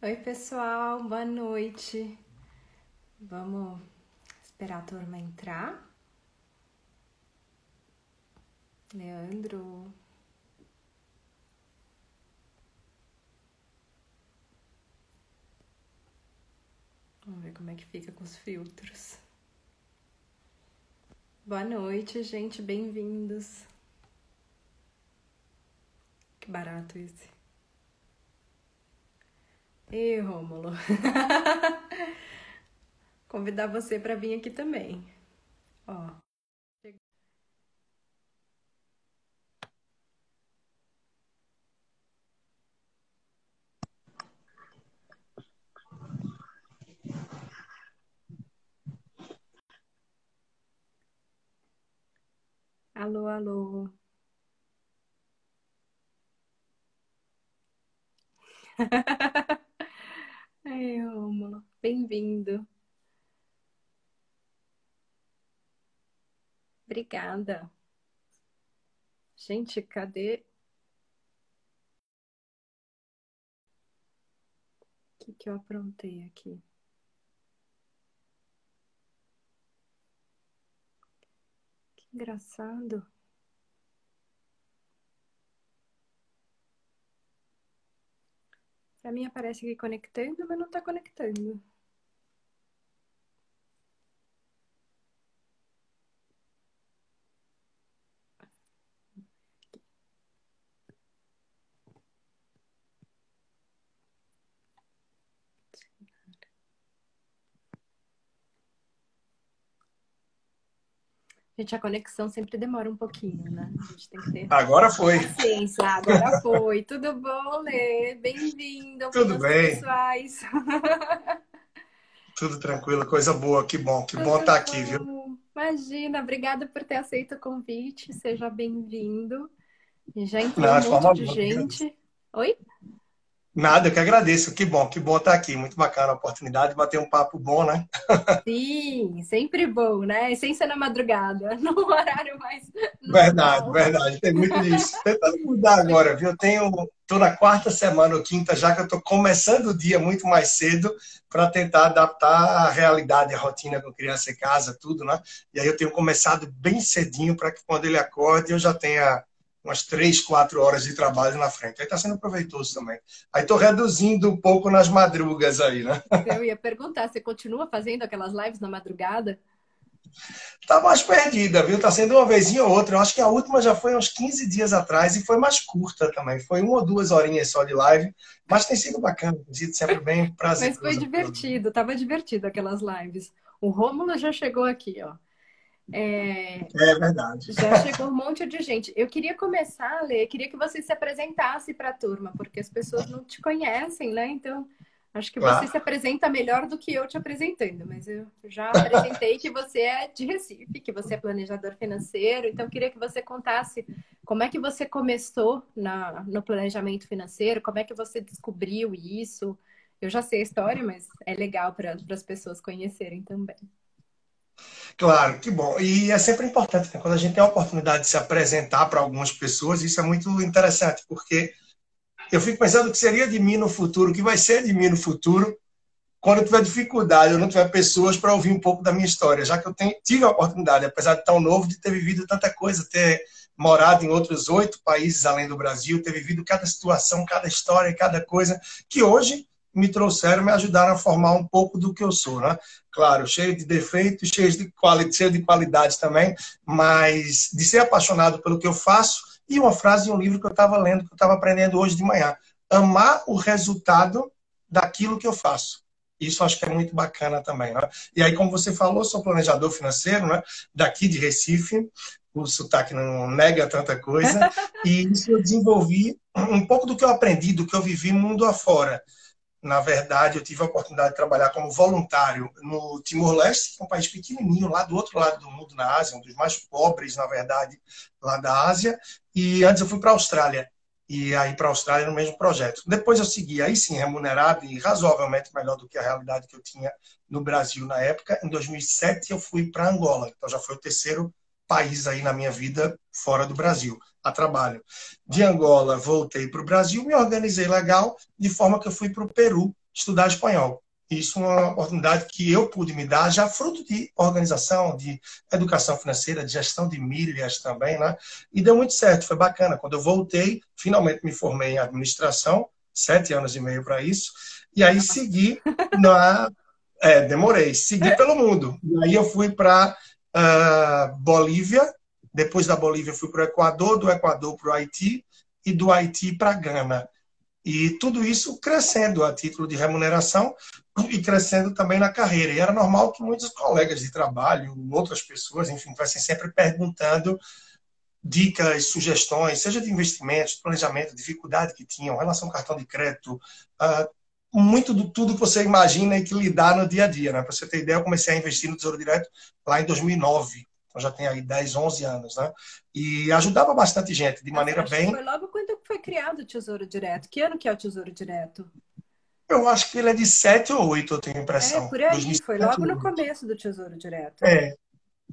Oi, pessoal, boa noite. Vamos esperar a turma entrar. Leandro. Vamos ver como é que fica com os filtros. Boa noite, gente, bem-vindos. Que barato esse. Ei, Rômulo. Convidar você para vir aqui também. Ó. Alô, alô. Ai, Rômulo, bem-vindo. Obrigada. Gente, cadê? O que que eu aprontei aqui? Que engraçado. Pra mim aparece aqui conectando, mas não tá conectando. Gente, a conexão sempre demora um pouquinho, né? A gente tem que ter. Agora foi. Paciência, agora foi. Tudo bom, Lê? Bem-vindo. Tudo bem. Pessoais. Tudo tranquilo, coisa boa, que bom, que Tudo bom estar aqui, viu? Imagina, obrigada por ter aceito o convite. Seja bem-vindo. Já entrou Não, um monte de gente. Oi? Nada, eu que agradeço, que bom, que bom estar aqui, muito bacana a oportunidade de bater um papo bom, né? Sim, sempre bom, né? Sem ser na madrugada, no horário mais Verdade, verdade, tem muito disso. Tentando mudar agora, viu? Eu tenho, tô na quarta semana ou quinta já que eu tô começando o dia muito mais cedo para tentar adaptar a realidade, a rotina com criança em casa, tudo, né? E aí eu tenho começado bem cedinho para que quando ele acorde eu já tenha umas três, quatro horas de trabalho na frente. Aí está sendo proveitoso também. Aí estou reduzindo um pouco nas madrugas aí, né? Eu ia perguntar, você continua fazendo aquelas lives na madrugada? Tá mais perdida, viu? Tá sendo uma vezinha ou outra. Eu acho que a última já foi uns 15 dias atrás e foi mais curta também. Foi uma ou duas horinhas só de live, mas tem sido bacana, tem sido sempre bem prazeroso. Mas foi divertido, tava divertido aquelas lives. O Rômulo já chegou aqui, ó. É, É verdade. já chegou um monte de gente. Eu queria começar, Lê, queria que você se apresentasse para a turma, porque as pessoas não te conhecem, né? Então, acho que Claro. você se apresenta melhor do que eu te apresentando, mas eu já apresentei que você é de Recife, que você é planejador financeiro, então eu queria que você contasse como é que você começou na, no planejamento financeiro, como é que você descobriu isso. Eu já sei a história, mas é legal para as pessoas conhecerem também. Claro, que bom. E é sempre importante, né? quando a gente tem a oportunidade de se apresentar para algumas pessoas, isso é muito interessante, porque eu fico pensando o que seria de mim no futuro, o que vai ser de mim no futuro, quando eu tiver dificuldade, eu não tiver pessoas para ouvir um pouco da minha história, já que eu tenho, tive a oportunidade, apesar de tão novo, de ter vivido tanta coisa, ter morado em outros oito países além do Brasil, ter vivido cada situação, cada história, cada coisa, que hoje me trouxeram, me ajudaram a formar um pouco do que eu sou, né? Claro, cheio de defeitos, cheio de, quali cheio de qualidade também, mas de ser apaixonado pelo que eu faço. E uma frase de um livro que eu estava lendo, que eu estava aprendendo hoje de manhã: amar o resultado daquilo que eu faço. Isso acho que é muito bacana também. Né? E aí, como você falou, sou planejador financeiro, né? daqui de Recife, o sotaque não nega tanta coisa, e isso eu desenvolvi um pouco do que eu aprendi, do que eu vivi mundo afora. Na verdade, eu tive a oportunidade de trabalhar como voluntário no Timor-Leste, que é um país pequenininho, lá do outro lado do mundo, na Ásia, um dos mais pobres, na verdade, lá da Ásia. E antes eu fui para a Austrália, e aí para a Austrália no mesmo projeto. Depois eu segui, aí sim, remunerado e razoavelmente melhor do que a realidade que eu tinha no Brasil na época. Em 2007 eu fui para Angola, então já foi o terceiro país aí na minha vida fora do Brasil, a trabalho. De Angola voltei para o Brasil, me organizei legal, de forma que eu fui para o Peru. estudar espanhol. Isso é uma oportunidade que eu pude me dar, já fruto de organização, de educação financeira, de gestão de milhas também, né? E deu muito certo, foi bacana. Quando eu voltei, finalmente me formei em administração, sete anos e meio para isso, e aí segui na. É, demorei, segui pelo mundo. E aí eu fui para ah, Bolívia, depois da Bolívia fui para o Equador, do Equador para o Haiti e do Haiti para Gana. E tudo isso crescendo a título de remuneração e crescendo também na carreira. E era normal que muitos colegas de trabalho, outras pessoas, enfim, estivessem sempre perguntando dicas, sugestões, seja de investimentos, planejamento, dificuldade que tinham, relação ao cartão de crédito, uh, muito de tudo que você imagina e que lidar no dia a dia. Né? Para você ter ideia, eu comecei a investir no Tesouro Direto lá em 2009. Então já tem aí 10, 11 anos. Né? E ajudava bastante gente, de maneira bem... Foi logo quando foi criado o Tesouro Direto. Que ano que é o Tesouro Direto? Eu acho que ele é de 7 ou 8, eu tenho a impressão. É, por aí, 2007, foi logo no começo do Tesouro Direto. É,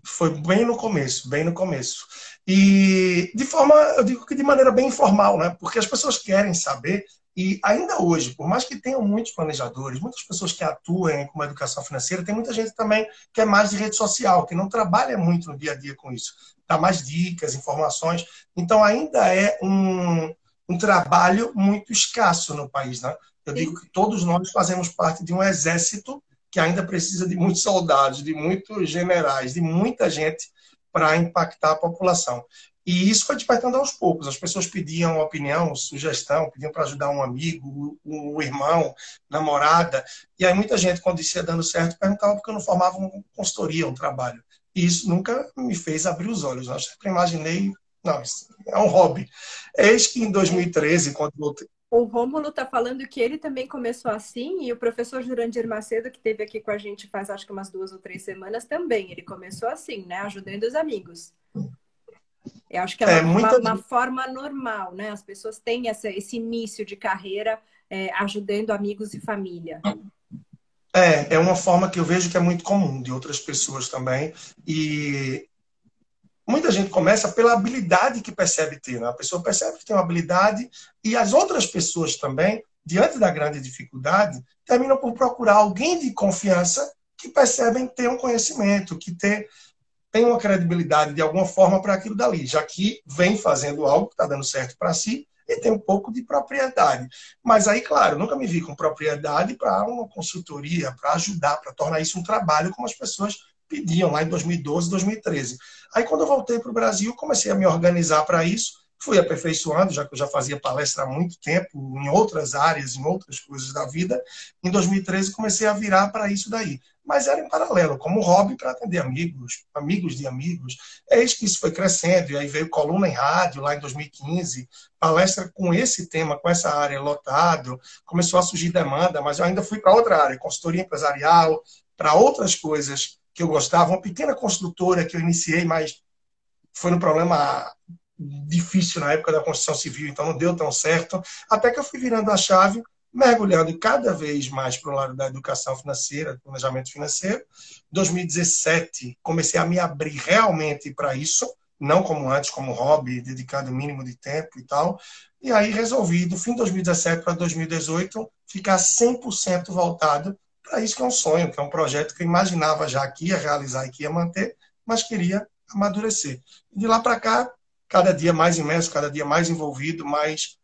foi bem no começo, bem no começo. E de forma, eu digo que de maneira bem informal, né? Porque as pessoas querem saber e ainda hoje, por mais que tenham muitos planejadores, muitas pessoas que atuem com educação financeira, tem muita gente também que é mais de rede social, que não trabalha muito no dia a dia com isso. Dá mais dicas, informações. Então, ainda é um, um trabalho muito escasso no país. Né? Eu Sim. digo que todos nós fazemos parte de um exército que ainda precisa de muitos soldados, de muitos generais, de muita gente para impactar a população. E isso foi despertando aos poucos. As pessoas pediam opinião, sugestão, pediam para ajudar um amigo, um irmão, namorada. E aí muita gente, quando isso ia dando certo, perguntava por que eu não formava uma consultoria, um trabalho. E isso nunca me fez abrir os olhos. Eu sempre imaginei, não, isso é um hobby. Eis que em 2013, quando voltei, o Rômulo está falando que ele também começou assim, e o professor Jurandir Macedo, que esteve aqui com a gente faz acho que umas duas ou três semanas, também. Ele começou assim, né? Ajudando os amigos. Eu acho que é, é uma, muita... uma, uma, forma normal, né? As pessoas têm essa, esse início de carreira é, ajudando amigos e família. É, é uma forma que eu vejo que é muito comum de outras pessoas também. E muita gente começa pela habilidade que percebe ter. Né? A pessoa percebe que tem uma habilidade e as outras pessoas também, diante da grande dificuldade, terminam por procurar alguém de confiança que percebem ter um conhecimento, que ter tem uma credibilidade de alguma forma para aquilo dali, já que vem fazendo algo que está dando certo para si e tem um pouco de propriedade. Mas aí, claro, nunca me vi com propriedade para uma consultoria, para ajudar, para tornar isso um trabalho como as pessoas pediam lá em 2012, 2013. Aí, quando eu voltei para o Brasil, comecei a me organizar para isso, fui aperfeiçoando, já que eu já fazia palestra há muito tempo, em outras áreas, em outras coisas da vida. Em 2013, comecei a virar para isso daí mas era em paralelo, como hobby para atender amigos, amigos de amigos. Eis que isso foi crescendo, e aí veio coluna em rádio lá em 2015, palestra com esse tema, com essa área lotado, começou a surgir demanda, mas eu ainda fui para outra área, consultoria empresarial, para outras coisas que eu gostava, uma pequena construtora que eu iniciei, mas foi um problema difícil na época da construção civil, então não deu tão certo, até que eu fui virando a chave mergulhando cada vez mais para o lado da educação financeira, planejamento financeiro. 2017, comecei a me abrir realmente para isso, não como antes, como hobby, dedicado o mínimo de tempo e tal. E aí resolvi, do fim de 2017 para 2018, ficar 100% voltado para isso que é um sonho, que é um projeto que eu imaginava já que ia realizar e que ia manter, mas queria amadurecer. E de lá para cá, cada dia mais imerso, cada dia mais envolvido, mais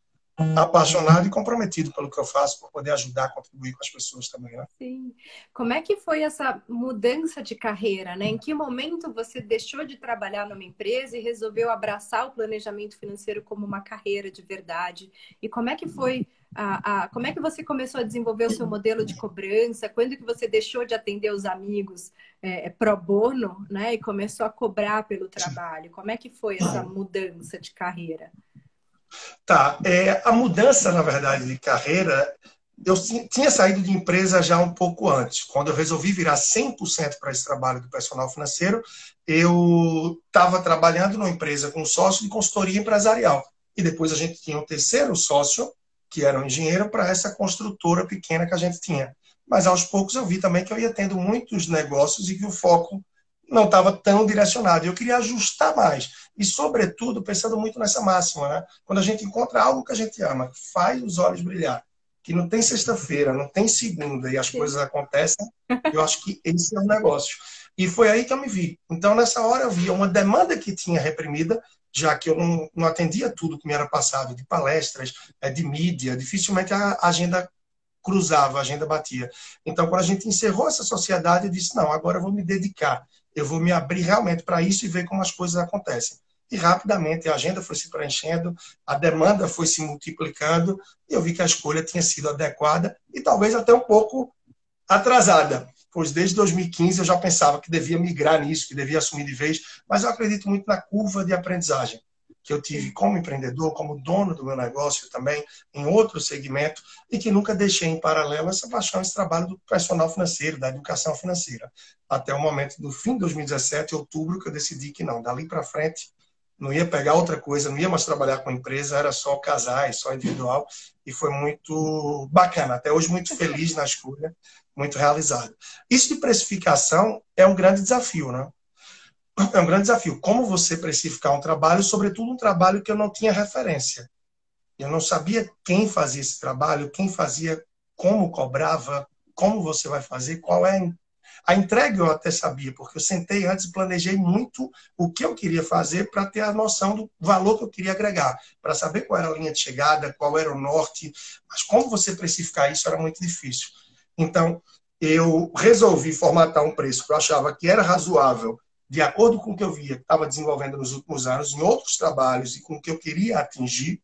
apaixonado e comprometido pelo que eu faço, por poder ajudar, contribuir com as pessoas também. Né? Sim. Como é que foi essa mudança de carreira? Né? Em que momento você deixou de trabalhar numa empresa e resolveu abraçar o planejamento financeiro como uma carreira de verdade? E como é que foi a, a, como é que você começou a desenvolver o seu modelo de cobrança? Quando que você deixou de atender os amigos é, pro bono, né? E começou a cobrar pelo trabalho? Como é que foi essa mudança de carreira? Tá. É, a mudança, na verdade, de carreira, eu tinha saído de empresa já um pouco antes. Quando eu resolvi virar 100% para esse trabalho do personal financeiro, eu estava trabalhando numa empresa com sócio de consultoria empresarial. E depois a gente tinha um terceiro sócio, que era um engenheiro, para essa construtora pequena que a gente tinha. Mas aos poucos eu vi também que eu ia tendo muitos negócios e que o foco não estava tão direcionado. Eu queria ajustar mais. E, sobretudo, pensando muito nessa máxima, né? Quando a gente encontra algo que a gente ama, faz os olhos brilhar, que não tem sexta-feira, não tem segunda e as Sim. coisas acontecem, eu acho que esse é o negócio. E foi aí que eu me vi. Então, nessa hora, eu via uma demanda que tinha reprimida, já que eu não, não atendia tudo que me era passado, de palestras, é, de mídia, dificilmente a agenda cruzava, a agenda batia. Então, quando a gente encerrou essa sociedade, eu disse: não, agora eu vou me dedicar, eu vou me abrir realmente para isso e ver como as coisas acontecem. E rapidamente a agenda foi se preenchendo, a demanda foi se multiplicando, e eu vi que a escolha tinha sido adequada e talvez até um pouco atrasada, pois desde 2015 eu já pensava que devia migrar nisso, que devia assumir de vez, mas eu acredito muito na curva de aprendizagem que eu tive como empreendedor, como dono do meu negócio também, em outro segmento, e que nunca deixei em paralelo essa paixão, esse trabalho do personal financeiro, da educação financeira. Até o momento do fim de 2017, outubro, que eu decidi que não, dali para frente, não ia pegar outra coisa, não ia mais trabalhar com empresa, era só casais, só individual, e foi muito bacana. Até hoje, muito feliz na escolha, muito realizado. Isso de precificação é um grande desafio, né? É um grande desafio. Como você precificar um trabalho, sobretudo um trabalho que eu não tinha referência. Eu não sabia quem fazia esse trabalho, quem fazia, como cobrava, como você vai fazer, qual é a entrega eu até sabia, porque eu sentei antes e planejei muito o que eu queria fazer para ter a noção do valor que eu queria agregar, para saber qual era a linha de chegada, qual era o norte, mas como você precificar isso era muito difícil. Então, eu resolvi formatar um preço que eu achava que era razoável de acordo com o que eu via que estava desenvolvendo nos últimos anos, em outros trabalhos e com o que eu queria atingir,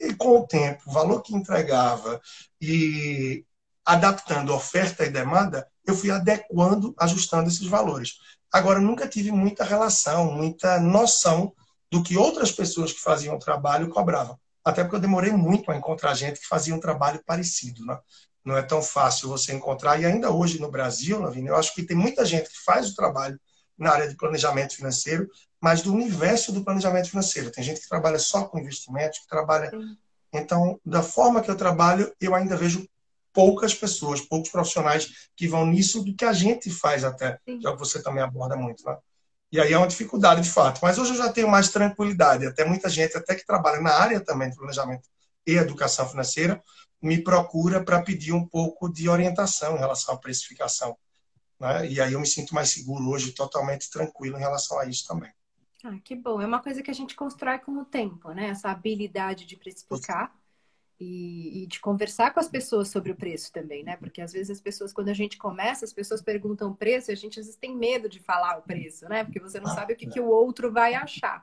e com o tempo, o valor que entregava e adaptando oferta e demanda, eu fui adequando, ajustando esses valores. Agora, nunca tive muita relação, muita noção do que outras pessoas que faziam trabalho cobravam. Até porque eu demorei muito a encontrar gente que fazia um trabalho parecido. Né? Não é tão fácil você encontrar. E ainda hoje no Brasil, Lavina, eu acho que tem muita gente que faz o trabalho na área de planejamento financeiro, mas do universo do planejamento financeiro. Tem gente que trabalha só com investimentos, que trabalha. Sim. Então, da forma que eu trabalho, eu ainda vejo poucas pessoas, poucos profissionais que vão nisso do que a gente faz até, Sim. o que você também aborda muito, né? E aí é uma dificuldade de fato. Mas hoje eu já tenho mais tranquilidade. Até muita gente, até que trabalha na área também de planejamento e educação financeira, me procura para pedir um pouco de orientação em relação à precificação. Né? E aí eu me sinto mais seguro hoje, totalmente tranquilo em relação a isso também. Ah, que bom. É uma coisa que a gente constrói com o tempo, né? Essa habilidade de precificar e, e, de conversar com as pessoas sobre o preço também, né? Porque às vezes as pessoas, quando a gente começa, as pessoas perguntam o preço e a gente às vezes tem medo de falar o preço, né? Porque você não ah, sabe o que, que o outro vai achar.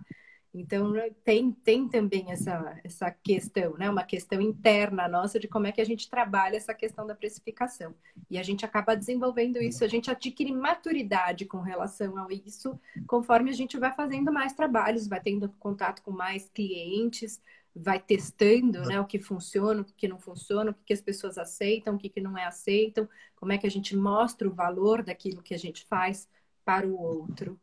Então, né, tem, tem também essa, essa questão, né? Uma questão interna nossa de como é que a gente trabalha essa questão da precificação. E a gente acaba desenvolvendo isso, a gente adquire maturidade com relação a isso, conforme a gente vai fazendo mais trabalhos, vai tendo contato com mais clientes, vai testando né, o que funciona, o que não funciona, o que as pessoas aceitam, o que não é aceitam, como é que a gente mostra o valor daquilo que a gente faz para o outro.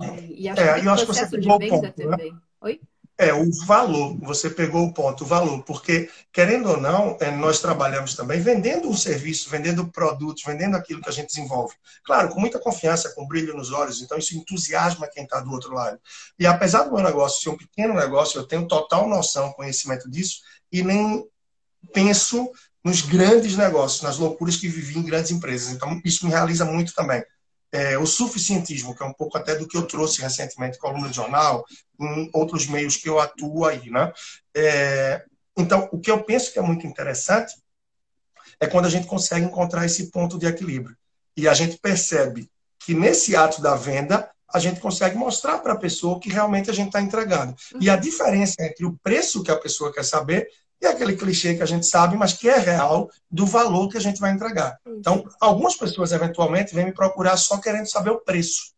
E, e acho é, que eu acho que você pegou o ponto. Né? Também. Né? Oi? É, o valor, você pegou o ponto, o valor, porque, querendo ou não, é, nós trabalhamos também vendendo um serviço, vendendo produtos, vendendo aquilo que a gente desenvolve. Claro, com muita confiança, com brilho nos olhos, então isso entusiasma quem está do outro lado. E apesar do meu negócio ser um pequeno negócio, eu tenho total noção, conhecimento disso, e nem penso nos grandes negócios, nas loucuras que vivi em grandes empresas. Então, isso me realiza muito também é, o suficientismo, que é um pouco até do que eu trouxe recentemente com a coluna de jornal, em outros meios que eu atuo aí, né? É, então, o que eu penso que é muito interessante é quando a gente consegue encontrar esse ponto de equilíbrio. E a gente percebe que nesse ato da venda, a gente consegue mostrar para a pessoa que realmente a gente está entregando. E a diferença entre o preço que a pessoa quer saber é aquele clichê que a gente sabe, mas que é real do valor que a gente vai entregar. Então, algumas pessoas eventualmente vêm me procurar só querendo saber o preço.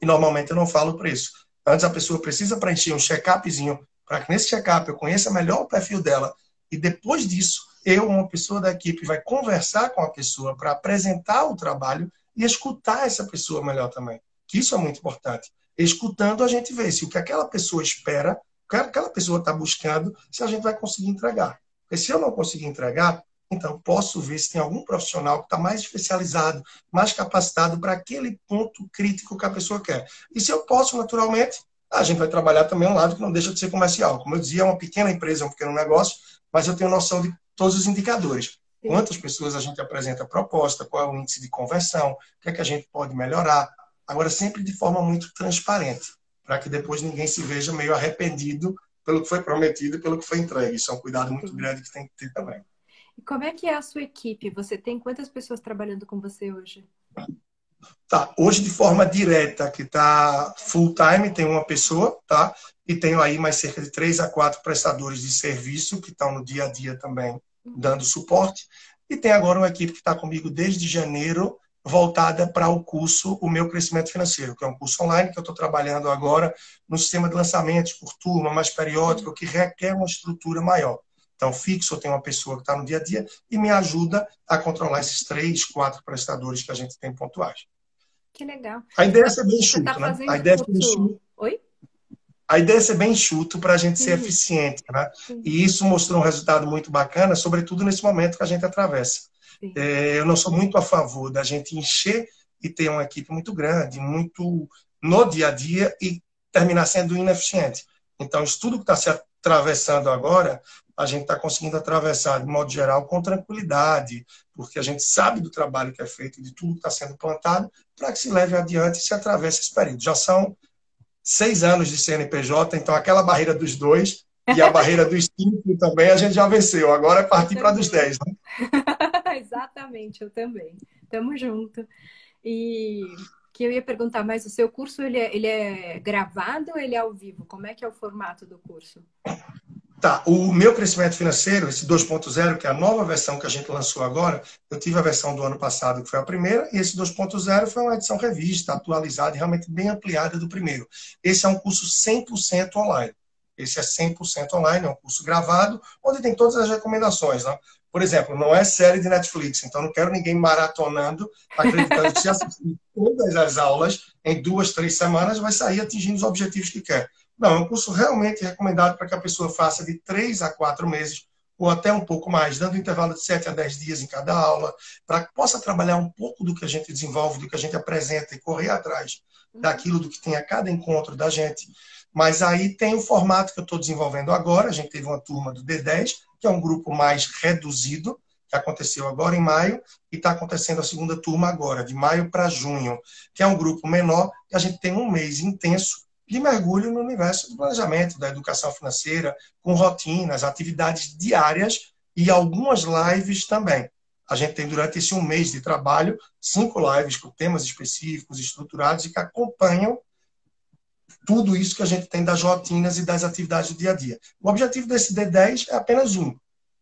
E normalmente eu não falo o preço. Antes a pessoa precisa preencher um check-upzinho para que nesse check-up eu conheça melhor o perfil dela. E depois disso, eu, uma pessoa da equipe, vai conversar com a pessoa para apresentar o trabalho e escutar essa pessoa melhor também. Que isso é muito importante. Escutando, a gente vê se o que aquela pessoa espera que aquela pessoa está buscando, se a gente vai conseguir entregar. Porque se eu não conseguir entregar, então posso ver se tem algum profissional que está mais especializado, mais capacitado para aquele ponto crítico que a pessoa quer. E se eu posso, naturalmente, a gente vai trabalhar também um lado que não deixa de ser comercial. Como eu dizia, é uma pequena empresa, é um pequeno negócio, mas eu tenho noção de todos os indicadores. Quantas pessoas a gente apresenta proposta, qual é o índice de conversão, o que é que a gente pode melhorar. Agora, sempre de forma muito transparente, para que depois ninguém se veja meio arrependido pelo que foi prometido e pelo que foi entregue. Isso é um cuidado muito Sim. grande que tem que ter também. E como é que é a sua equipe? Você tem quantas pessoas trabalhando com você hoje? Tá, hoje de forma direta, que está full time, tem uma pessoa, tá? E tenho aí mais cerca de três a quatro prestadores de serviço que estão no dia a dia também dando suporte. E tem agora uma equipe que está comigo desde janeiro, voltada para o curso O Meu Crescimento Financeiro, que é um curso online que eu estou trabalhando agora no sistema de lançamentos por turma, mais periódico, que requer uma estrutura maior. Então, fixo, eu tenho uma pessoa que está no dia a dia e me ajuda a controlar esses três, quatro prestadores que a gente tem pontuais. Que legal. A ideia é ser bem enxuto, tá né? A ideia curso... é ser bem Oi? A ideia é ser bem enxuto para a gente ser eficiente, né? E isso mostrou um resultado muito bacana, sobretudo nesse momento que a gente atravessa. É, eu não sou muito a favor da gente encher e ter uma equipe muito grande, muito no dia a dia e terminar sendo ineficiente. Então, isso tudo que está se atravessando agora, a gente está conseguindo atravessar de modo geral com tranquilidade, porque a gente sabe do trabalho que é feito, de tudo que está sendo plantado, para que se leve adiante e se atravesse esse período. Já são seis anos de CNPJ, então aquela barreira dos dois e a barreira dos cinco também a gente já venceu. Agora é partir para dos dez, né? Exatamente, eu também. Tamo junto. E que eu ia perguntar, mas o seu curso ele é, ele é gravado ou ele é ao vivo? Como é que é o formato do curso? Tá, o meu crescimento financeiro, esse 2.0, que é a nova versão que a gente lançou agora, eu tive a versão do ano passado, que foi a primeira, e esse 2.0 foi uma edição revista, atualizada e realmente bem ampliada do primeiro. Esse é um curso 100% online. Esse é 100% online, é um curso gravado, onde tem todas as recomendações. Né? Por exemplo, não é série de Netflix, então não quero ninguém maratonando, acreditando que se assistir todas as aulas em duas, três semanas, vai sair atingindo os objetivos que quer. Não, é um curso realmente recomendado para que a pessoa faça de três a quatro meses, ou até um pouco mais, dando um intervalo de sete a dez dias em cada aula, para que possa trabalhar um pouco do que a gente desenvolve, do que a gente apresenta e correr atrás daquilo do que tem a cada encontro da gente. Mas aí tem o formato que eu estou desenvolvendo agora. A gente teve uma turma do D10, que é um grupo mais reduzido, que aconteceu agora em maio, e está acontecendo a segunda turma agora, de maio para junho, que é um grupo menor, e a gente tem um mês intenso de mergulho no universo do planejamento, da educação financeira, com rotinas, atividades diárias e algumas lives também. A gente tem, durante esse um mês de trabalho, cinco lives com temas específicos, estruturados e que acompanham tudo isso que a gente tem das rotinas e das atividades do dia a dia. O objetivo desse D10 é apenas um.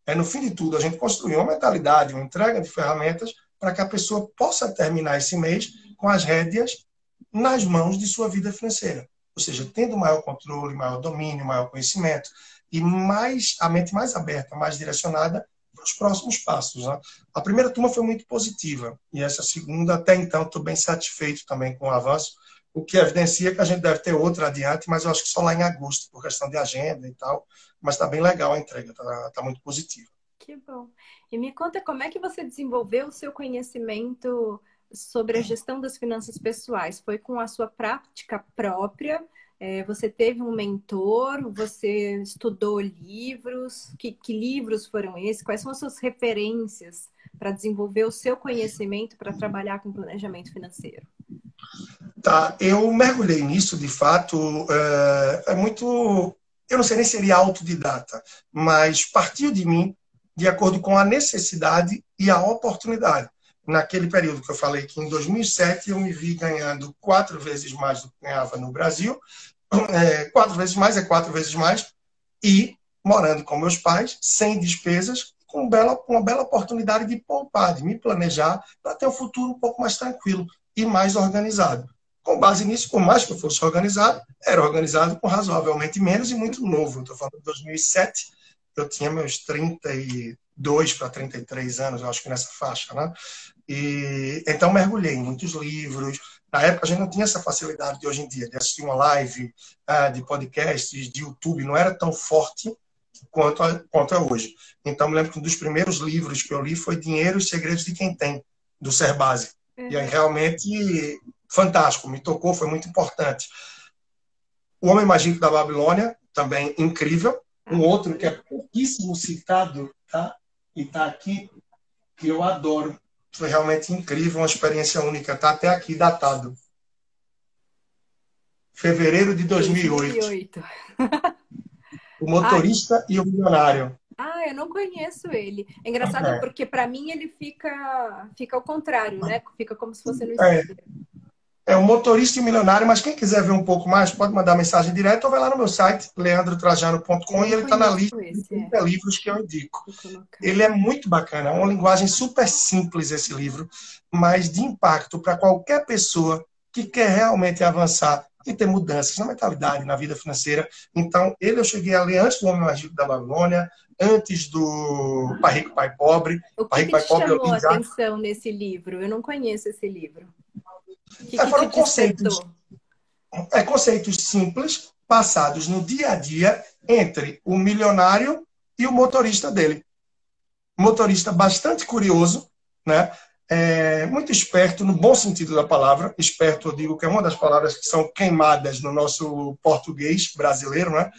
É, no fim de tudo, a gente construir uma mentalidade, uma entrega de ferramentas para que a pessoa possa terminar esse mês com as rédeas nas mãos de sua vida financeira ou seja, tendo maior controle, maior domínio, maior conhecimento e mais a mente mais aberta, mais direcionada para os próximos passos. Né? A primeira turma foi muito positiva e essa segunda, até então, estou bem satisfeito também com o avanço, o que evidencia que a gente deve ter outra adiante, mas eu acho que só lá em agosto, por questão de agenda e tal. Mas está bem legal a entrega, está tá muito positiva. Que bom. E me conta como é que você desenvolveu o seu conhecimento sobre a gestão das finanças pessoais? Foi com a sua prática própria? É, você teve um mentor? Você estudou livros? Que, que livros foram esses? Quais são as suas referências para desenvolver o seu conhecimento para trabalhar com planejamento financeiro? Tá, eu mergulhei nisso, de fato, é, é muito. Eu não sei nem se seria autodidata, mas partiu de mim de acordo com a necessidade e a oportunidade naquele período que eu falei que em 2007 eu me vi ganhando quatro vezes mais do que ganhava no Brasil, é, quatro vezes mais é quatro vezes mais, e morando com meus pais, sem despesas, com bela, uma bela oportunidade de poupar, de me planejar para ter um futuro um pouco mais tranquilo e mais organizado. Com base nisso, por mais que eu fosse organizado, era organizado com razoavelmente menos e muito novo. Estou falando de 2007, eu tinha meus 32 para 33 anos, eu acho que nessa faixa, né? E, então, mergulhei em muitos livros. Na época, a gente não tinha essa facilidade de hoje em dia, de assistir uma live, uh, de podcasts, de YouTube, não era tão forte quanto, quanto é hoje. Então, me lembro que um dos primeiros livros que eu li foi Dinheiro e Segredos de Quem Tem, do Serbase. Uhum. E aí, realmente, fantástico, me tocou, foi muito importante. O Homem Magínico da Babilônia, também incrível. Um outro que é pouquíssimo citado, tá? e está aqui, que eu adoro. Foi realmente incrível, uma experiência única. Está até aqui datado. Fevereiro de 2008. 2008. o motorista Ai. e o milionário. Ah, eu não conheço ele. É engraçado é. porque para mim ele fica fica ao contrário, né? Fica como se fosse no é. É o motorista e o milionário, mas quem quiser ver um pouco mais, pode mandar mensagem direta ou vai lá no meu site, leandrotrajano.com, e ele está na lista esse, de é. livros que eu indico. Ele é muito bacana, é uma linguagem super simples esse livro, mas de impacto para qualquer pessoa que quer realmente avançar e ter mudanças na mentalidade, na vida financeira. Então, ele eu cheguei a ler antes do Homem Mais Rico da Babilônia, antes do Pai Rico, Pai Pobre. O que, Pai que Pai Pobre, chamou a atenção nesse livro? Eu não conheço esse livro. Que, é, foram que conceitos, é, conceitos simples, passados no dia a dia entre o milionário e o motorista dele. Motorista bastante curioso, né? É, muito esperto, no bom sentido da palavra. Esperto, eu digo que é uma das palavras que são queimadas no nosso português brasileiro, né?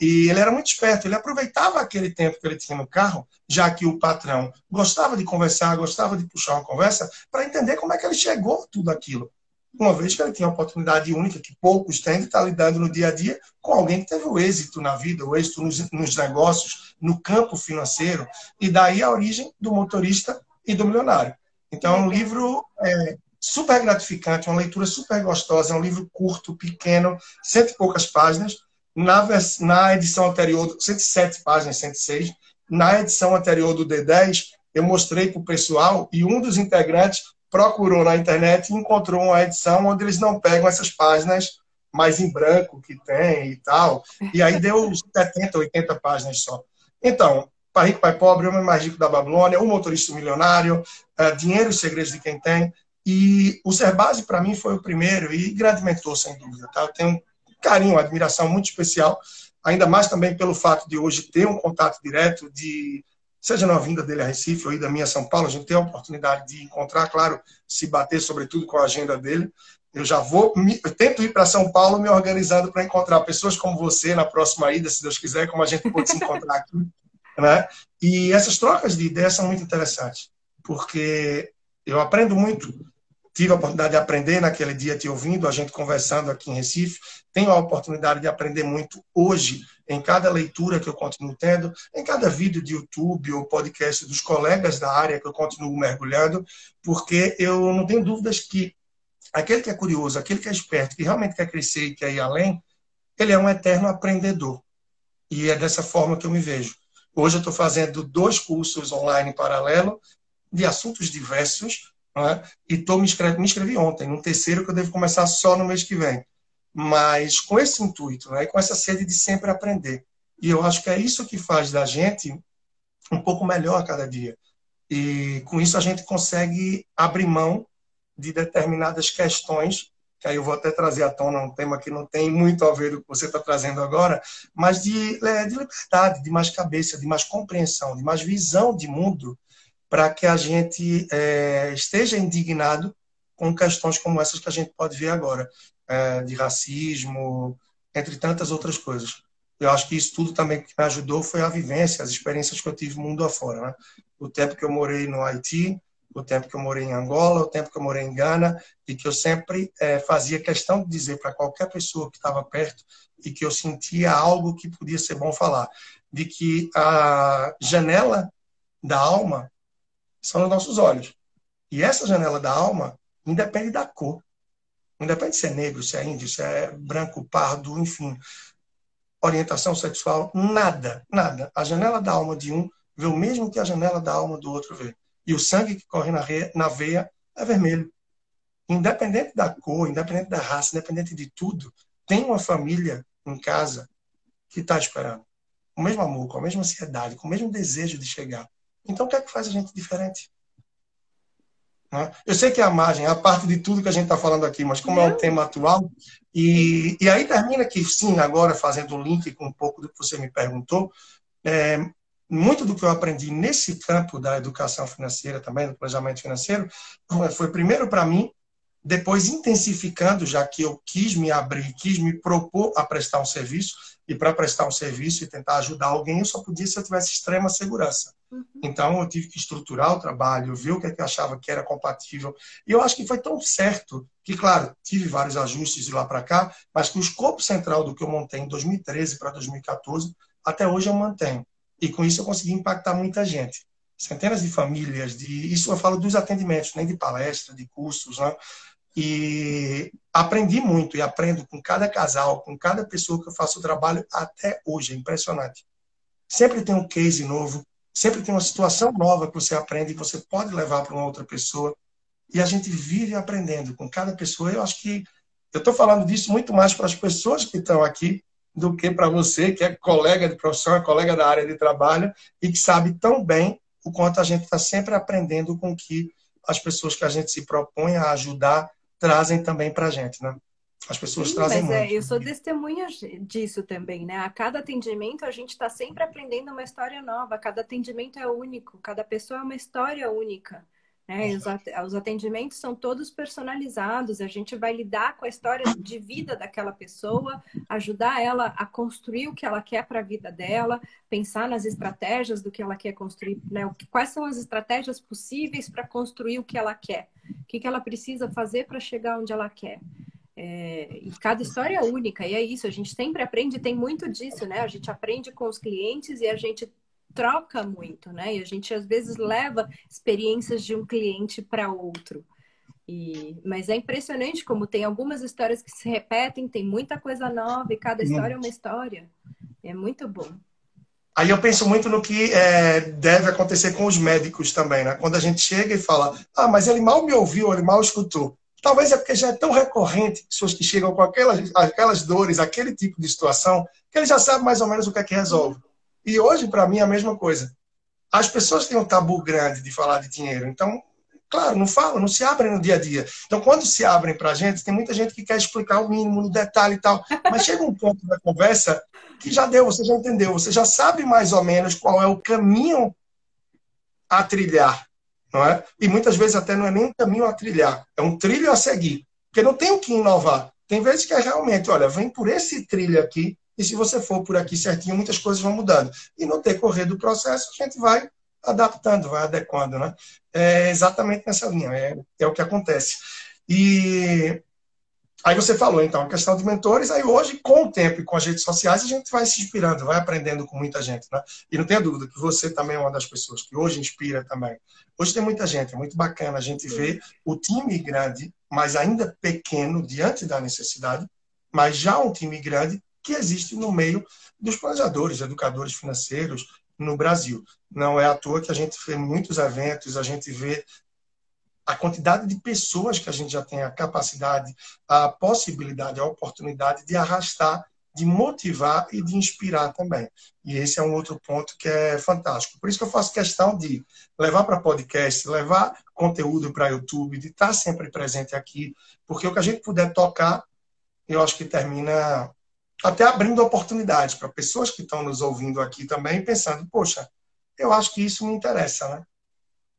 E ele era muito esperto, ele aproveitava aquele tempo que ele tinha no carro, já que o patrão gostava de conversar, gostava de puxar uma conversa, para entender como é que ele chegou a tudo aquilo. Uma vez que ele tinha uma oportunidade única que poucos têm de estar lidando no dia a dia com alguém que teve o êxito na vida, o êxito nos, nos negócios, no campo financeiro, e daí a origem do motorista e do milionário. Então, é um livro é, super gratificante, uma leitura super gostosa, é um livro curto, pequeno, cento e poucas páginas, na, na edição anterior, 107 páginas, 106. Na edição anterior do D10, eu mostrei para o pessoal e um dos integrantes procurou na internet e encontrou uma edição onde eles não pegam essas páginas mais em branco que tem e tal. E aí deu 70, 80 páginas só. Então, Pai Rico, Pai Pobre, Homem Mais Rico da Babilônia, O Motorista Milionário, uh, Dinheiro e Segredos de Quem Tem. E o Serbase, para mim, foi o primeiro e grande mentor, sem dúvida. Tá? Eu tenho carinho, uma admiração muito especial, ainda mais também pelo fato de hoje ter um contato direto de seja na vinda dele a Recife ou da minha São Paulo, a gente tem a oportunidade de encontrar, claro, se bater sobretudo com a agenda dele. Eu já vou, eu tento ir para São Paulo me organizando para encontrar pessoas como você na próxima ida, se Deus quiser, como a gente pode se encontrar aqui, né? E essas trocas de ideias são muito interessantes, porque eu aprendo muito tive a oportunidade de aprender naquele dia te ouvindo, a gente conversando aqui em Recife. Tenho a oportunidade de aprender muito hoje, em cada leitura que eu continuo tendo, em cada vídeo de YouTube ou podcast dos colegas da área que eu continuo mergulhando, porque eu não tenho dúvidas que aquele que é curioso, aquele que é esperto, que realmente quer crescer e quer ir além, ele é um eterno aprendedor. E é dessa forma que eu me vejo. Hoje eu estou fazendo dois cursos online em paralelo de assuntos diversos, né? E tô me, me inscrevi ontem, no terceiro que eu devo começar só no mês que vem. Mas com esse intuito, né? com essa sede de sempre aprender. E eu acho que é isso que faz da gente um pouco melhor cada dia. E com isso a gente consegue abrir mão de determinadas questões, que aí eu vou até trazer à tona um tema que não tem muito a ver com o que você está trazendo agora, mas de, é, de liberdade, de mais cabeça, de mais compreensão, de mais visão de mundo para que a gente é, esteja indignado com questões como essas que a gente pode ver agora, é, de racismo, entre tantas outras coisas. Eu acho que isso tudo também que me ajudou foi a vivência, as experiências que eu tive mundo afora. Né? O tempo que eu morei no Haiti, o tempo que eu morei em Angola, o tempo que eu morei em Gana, e que eu sempre é, fazia questão de dizer para qualquer pessoa que estava perto e que eu sentia algo que podia ser bom falar, de que a janela da alma são os nossos olhos. E essa janela da alma independe da cor. Não depende se é negro, se é índio, se é branco, pardo, enfim. Orientação sexual, nada, nada. A janela da alma de um vê o mesmo que a janela da alma do outro vê. E o sangue que corre na, na veia é vermelho. Independente da cor, independente da raça, independente de tudo, tem uma família em casa que está esperando. O mesmo amor, com a mesma ansiedade, com o mesmo desejo de chegar. Então, o que é que faz a gente diferente? Né? Eu sei que é a margem, é a parte de tudo que a gente está falando aqui, mas como é o tema atual, e, e aí termina que, sim, agora fazendo um link com um pouco do que você me perguntou, é, muito do que eu aprendi nesse campo da educação financeira também, do planejamento financeiro, foi primeiro para mim depois intensificando, já que eu quis me abrir, quis me propor a prestar um serviço, e para prestar um serviço e tentar ajudar alguém, eu só podia se eu tivesse extrema segurança. Uhum. Então, eu tive que estruturar o trabalho, ver o que, é que eu achava que era compatível. E eu acho que foi tão certo que, claro, tive vários ajustes de lá para cá, mas que o escopo central do que eu montei em 2013 para 2014, até hoje eu mantenho. E com isso eu consegui impactar muita gente. Centenas de famílias, de isso eu falo dos atendimentos, nem de palestra, de cursos, né? E aprendi muito e aprendo com cada casal, com cada pessoa que eu faço o trabalho até hoje. É impressionante. Sempre tem um case novo, sempre tem uma situação nova que você aprende e você pode levar para uma outra pessoa. E a gente vive aprendendo com cada pessoa. Eu acho que eu estou falando disso muito mais para as pessoas que estão aqui do que para você, que é colega de profissão, é colega da área de trabalho e que sabe tão bem o quanto a gente está sempre aprendendo com que as pessoas que a gente se propõe a ajudar trazem também para a gente, né? As pessoas Sim, trazem mas é, muito. É, eu sou testemunha disso também, né? A cada atendimento a gente está sempre aprendendo uma história nova. Cada atendimento é único, cada pessoa é uma história única. Né? Os atendimentos são todos personalizados. A gente vai lidar com a história de vida daquela pessoa, ajudar ela a construir o que ela quer para a vida dela, pensar nas estratégias do que ela quer construir, né? quais são as estratégias possíveis para construir o que ela quer, o que, que ela precisa fazer para chegar onde ela quer. É, e cada história é única, e é isso, a gente sempre aprende, tem muito disso, né? A gente aprende com os clientes e a gente troca muito, né? E a gente às vezes leva experiências de um cliente para outro. E, mas é impressionante como tem algumas histórias que se repetem, tem muita coisa nova e cada história é uma história. É muito bom. Aí eu penso muito no que é, deve acontecer com os médicos também, né? Quando a gente chega e fala, ah, mas ele mal me ouviu, ele mal escutou. Talvez é porque já é tão recorrente pessoas que chegam com aquelas, aquelas dores, aquele tipo de situação, que ele já sabe mais ou menos o que é que resolve. E hoje, para mim, é a mesma coisa. As pessoas têm um tabu grande de falar de dinheiro. Então, claro, não falam, não se abrem no dia a dia. Então, quando se abrem para a gente, tem muita gente que quer explicar o mínimo, no detalhe e tal. Mas chega um ponto da conversa que já deu, você já entendeu, você já sabe mais ou menos qual é o caminho a trilhar, não é? E muitas vezes até não é nem um caminho a trilhar, é um trilho a seguir. Porque não tem o que inovar. Tem vezes que é realmente, olha, vem por esse trilho aqui, e se você for por aqui certinho, muitas coisas vão mudando. E no decorrer do processo, a gente vai adaptando, vai adequando, né? É exatamente nessa linha, é, é o que acontece. E aí você falou, então, a questão de mentores, aí hoje, com o tempo e com as redes sociais, a gente vai se inspirando, vai aprendendo com muita gente, né? E não tenha dúvida que você também é uma das pessoas que hoje inspira também. Hoje tem muita gente, é muito bacana a gente ver o time grande, mas ainda pequeno, diante da necessidade, mas já um time grande que existe no meio dos planejadores, educadores financeiros no Brasil. Não é à toa que a gente vê muitos eventos, a gente vê a quantidade de pessoas que a gente já tem a capacidade, a possibilidade, a oportunidade de arrastar, de motivar e de inspirar também. E esse é um outro ponto que é fantástico. Por isso que eu faço questão de levar para podcast, levar conteúdo para YouTube, de estar sempre presente aqui, porque o que a gente puder tocar, eu acho que termina até abrindo oportunidades para pessoas que estão nos ouvindo aqui também, pensando, poxa, eu acho que isso me interessa, né?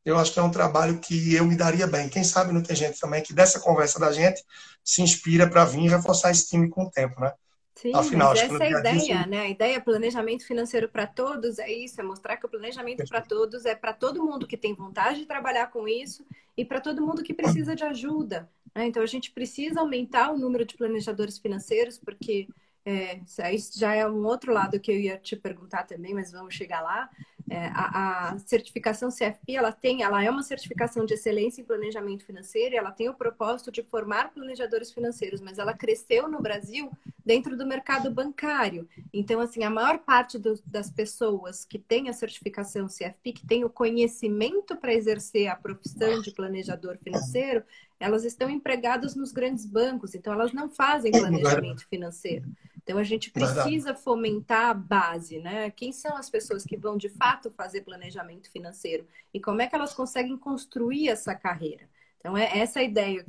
Eu acho que é um trabalho que eu me daria bem. Quem sabe não tem gente também que dessa conversa da gente se inspira para vir reforçar esse time com o tempo, né? Sim, Afinal, mas essa é a ideia, né? A ideia é planejamento financeiro para todos é isso, é mostrar que o planejamento para todos é para todo mundo que tem vontade de trabalhar com isso e para todo mundo que precisa de ajuda. Né? Então a gente precisa aumentar o número de planejadores financeiros porque é, isso já é um outro lado que eu ia te perguntar também, mas vamos chegar lá. É, a, a, certificação CFP, ela tem, ela é uma certificação de excelência em planejamento financeiro, ela tem o propósito de formar planejadores financeiros, mas ela cresceu no Brasil dentro do mercado bancário. Então, assim, a maior parte do, das pessoas que tem a certificação CFP, que tem o conhecimento para exercer a profissão de planejador financeiro, elas estão empregadas nos grandes bancos, então elas não fazem planejamento financeiro. Então a gente precisa fomentar a base, né? Quem são as pessoas que vão de fato fazer planejamento financeiro e como é que elas conseguem construir essa carreira? Então, é essa a ideia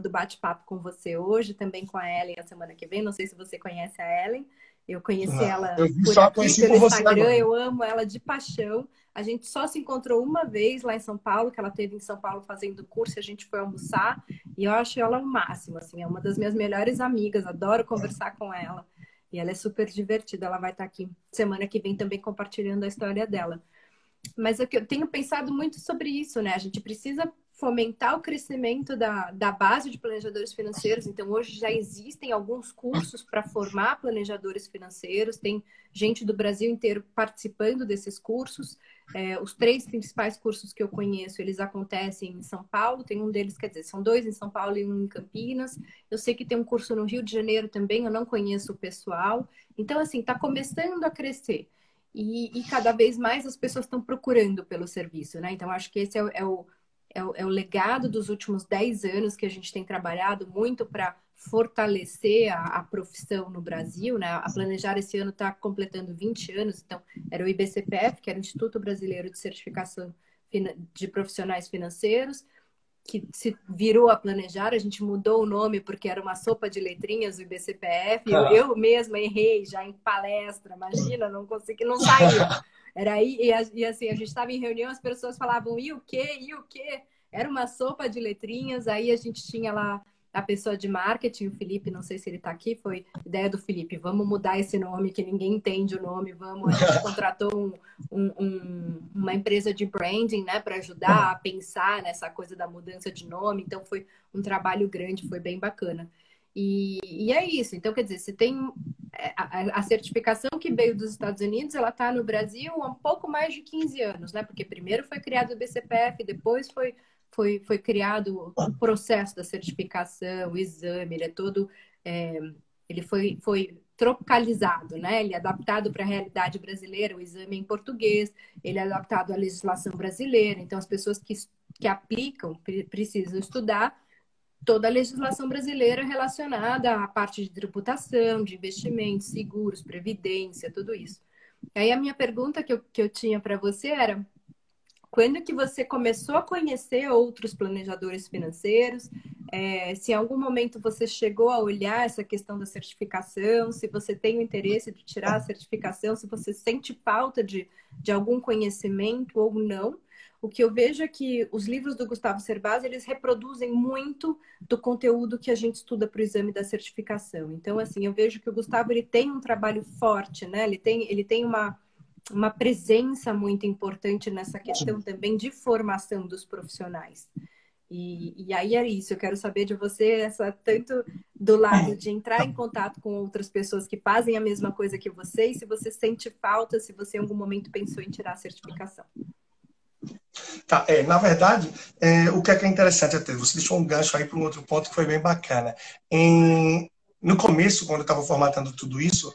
do bate-papo com você hoje, também com a Ellen a semana que vem. Não sei se você conhece a Ellen. Eu conheci não, ela eu por aqui, pelo Instagram. Eu amo ela de paixão. A gente só se encontrou uma vez lá em São Paulo, que ela teve em São Paulo fazendo curso, a gente foi almoçar E eu acho ela o máximo, assim, é uma das minhas melhores amigas, adoro conversar com ela. E ela é super divertida, ela vai estar aqui semana que vem também compartilhando a história dela. Mas eu tenho pensado muito sobre isso, né? A gente precisa fomentar o crescimento da, da base de planejadores financeiros. Então, hoje já existem alguns cursos para formar planejadores financeiros, tem gente do Brasil inteiro participando desses cursos. É, os três principais cursos que eu conheço, eles acontecem em São Paulo, tem um deles, quer dizer, são dois em São Paulo e um em Campinas. Eu sei que tem um curso no Rio de Janeiro também, eu não conheço o pessoal. Então, assim, está começando a crescer. E, e, cada vez mais as pessoas estão procurando pelo serviço, né? Então, acho que esse é, é o é o, é o legado dos últimos 10 anos que a gente tem trabalhado muito para fortalecer a, a, profissão no Brasil, né? A Planejar esse ano está completando 20 anos, então era o IBCPF, que era o Instituto Brasileiro de Certificação de Profissionais Financeiros, que se virou a Planejar, a gente mudou o nome porque era uma sopa de letrinhas o IBCPF, eu, eu mesma errei já em palestra, imagina, não consegui, não saía. Era aí, e, e assim, a gente estava em reunião, as pessoas falavam, e o quê? E o quê? Era uma sopa de letrinhas, aí a gente tinha lá a pessoa de marketing, o Felipe, não sei se ele está aqui, foi ideia do Felipe, vamos mudar esse nome, que ninguém entende o nome, vamos, a gente contratou um, um, um, uma empresa de branding, né, para ajudar a pensar nessa coisa da mudança de nome, então foi um trabalho grande, foi bem bacana. E, e é isso. Então, quer dizer, se tem é, a, a, certificação que veio dos Estados Unidos, ela está no Brasil há um pouco mais de 15 anos, né? Porque primeiro foi criado o BCPF, depois foi, foi, foi criado o processo da certificação, o exame, ele é todo. É, ele foi, foi tropicalizado, né? Ele é adaptado para a realidade brasileira, o exame é em português, ele é adaptado à legislação brasileira, então as pessoas que, que aplicam precisam estudar toda a legislação brasileira relacionada à parte de tributação, de investimentos, seguros, previdência, tudo isso. Aí a minha pergunta que eu, que eu tinha para você era quando que você começou a conhecer outros planejadores financeiros? É, se em algum momento você chegou a olhar essa questão da certificação, se você tem o interesse de tirar a certificação, se você sente falta de, de algum conhecimento ou não. O que eu vejo é que os livros do Gustavo Cerbasi, eles reproduzem muito do conteúdo que a gente estuda para o exame da certificação. Então, assim, eu vejo que o Gustavo ele tem um trabalho forte, né? Ele tem, ele tem uma, uma presença muito importante nessa questão também de formação dos profissionais. E, e, aí é isso, eu quero saber de você, essa, tanto do lado de entrar em contato com outras pessoas que fazem a mesma coisa que você, e se você sente falta, se você em algum momento pensou em tirar a certificação. Tá, é, na verdade, é, o que é, que é interessante até, você deixou um gancho aí para um outro ponto que foi bem bacana. Em, no começo, quando eu estava formatando tudo isso,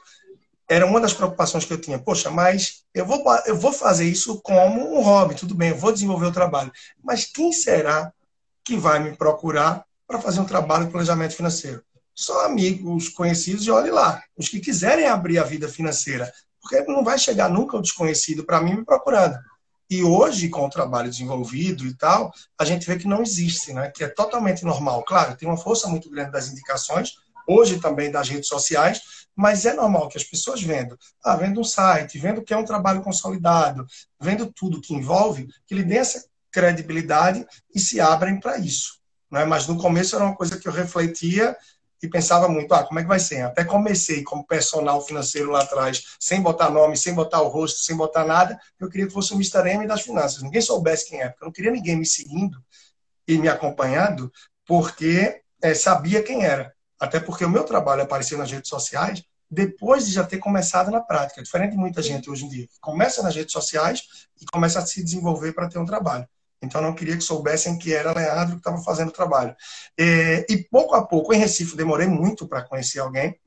era uma das preocupações que eu tinha. Poxa, mas eu vou, eu vou fazer isso como um hobby, tudo bem, eu vou desenvolver o trabalho. Mas quem será que vai me procurar para fazer um trabalho de planejamento financeiro? Só amigos, conhecidos e olhe lá. Os que quiserem abrir a vida financeira. Porque não vai chegar nunca o desconhecido para mim me procurando. E hoje, com o trabalho desenvolvido e tal, a gente vê que não existe, né? que é totalmente normal. Claro, tem uma força muito grande das indicações, hoje também das redes sociais, mas é normal que as pessoas vendo, ah, vendo um site, vendo que é um trabalho consolidado, vendo tudo que envolve, que ele dê essa credibilidade e se abrem para isso. Né? Mas no começo era uma coisa que eu refletia e pensava muito, ah, como é que vai ser? Até comecei como personal financeiro lá atrás, sem botar nome, sem botar o rosto, sem botar nada. Eu queria que fosse o Mr. M das finanças. Ninguém soubesse quem é, porque eu não queria ninguém me seguindo e me acompanhando, porque é, sabia quem era. Até porque o meu trabalho apareceu nas redes sociais depois de já ter começado na prática. Diferente de muita gente hoje em dia, que começa nas redes sociais e começa a se desenvolver para ter um trabalho. Então, não queria que soubessem que era Leandro que estava fazendo o trabalho. E, e, pouco a pouco, em Recife, demorei muito para conhecer alguém.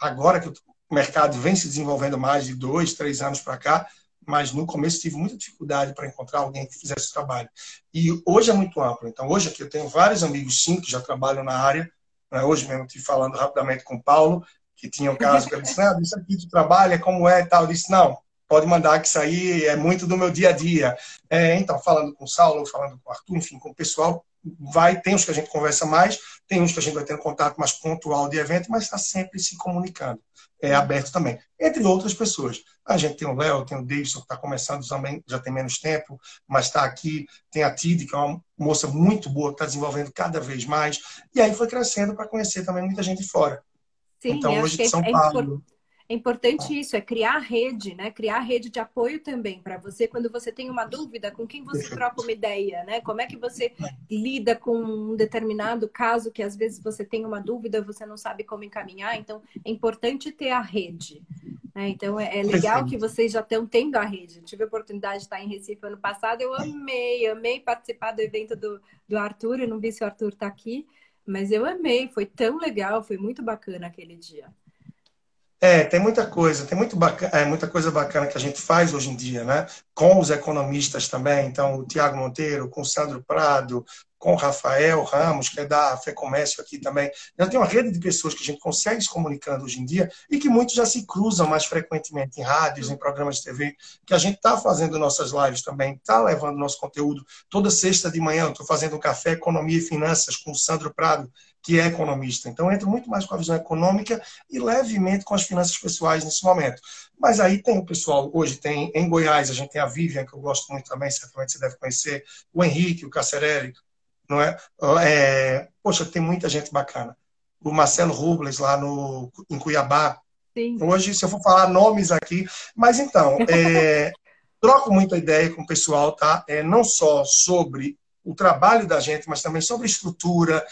Agora que o mercado vem se desenvolvendo mais de dois, três anos para cá, mas no começo tive muita dificuldade para encontrar alguém que fizesse o trabalho. E hoje é muito amplo. Então, hoje aqui eu tenho vários amigos, sim, que já trabalham na área. Né? Hoje mesmo estive falando rapidamente com o Paulo, que tinha um caso que ele disse, ah, isso aqui de trabalho é como é e tal. Eu disse, não, pode mandar que isso aí é muito do meu dia a dia. É, então, falando com o Saulo, falando com o Arthur, enfim, com o pessoal, vai, tem uns que a gente conversa mais, tem uns que a gente vai ter um contato mais pontual de evento, mas está sempre se comunicando. É aberto também. Entre outras pessoas. A gente tem o Léo, tem o Davidson, que está começando também, já tem menos tempo, mas está aqui. Tem a Tid, que é uma moça muito boa que está desenvolvendo cada vez mais. E aí foi crescendo para conhecer também muita gente fora. Sim, então, hoje de São é Paulo. É importante isso, é criar rede, né? Criar rede de apoio também para você quando você tem uma dúvida, com quem você troca uma ideia, né? Como é que você lida com um determinado caso que às vezes você tem uma dúvida, você não sabe como encaminhar. Então, é importante ter a rede. Né? Então, é, é legal que vocês já estão tendo a rede. Eu tive a oportunidade de estar em Recife ano passado, eu amei, amei participar do evento do, do Arthur. Eu não vi se o Arthur está aqui, mas eu amei, foi tão legal, foi muito bacana aquele dia. É, tem muita coisa, tem muito bacana, é, muita coisa bacana que a gente faz hoje em dia, né? Com os economistas também, então o Tiago Monteiro, com o Sandro Prado, com o Rafael Ramos, que é da FEComércio aqui também. Já tem uma rede de pessoas que a gente consegue se comunicando hoje em dia e que muitos já se cruzam mais frequentemente em rádios, em programas de TV, que a gente está fazendo nossas lives também, está levando nosso conteúdo. Toda sexta de manhã eu estou fazendo um café Economia e Finanças com o Sandro Prado, que é economista. Então, entro muito mais com a visão econômica e levemente com as finanças pessoais nesse momento. Mas aí tem o pessoal, hoje tem em Goiás, a gente tem a Vivian, que eu gosto muito também, certamente você deve conhecer, o Henrique, o Cacerelli, não é? é? Poxa, tem muita gente bacana. O Marcelo Rubles lá no, em Cuiabá. Sim. Hoje, se eu for falar nomes aqui. Mas então, é, troco muita ideia com o pessoal, tá? É, não só sobre o trabalho da gente, mas também sobre estrutura,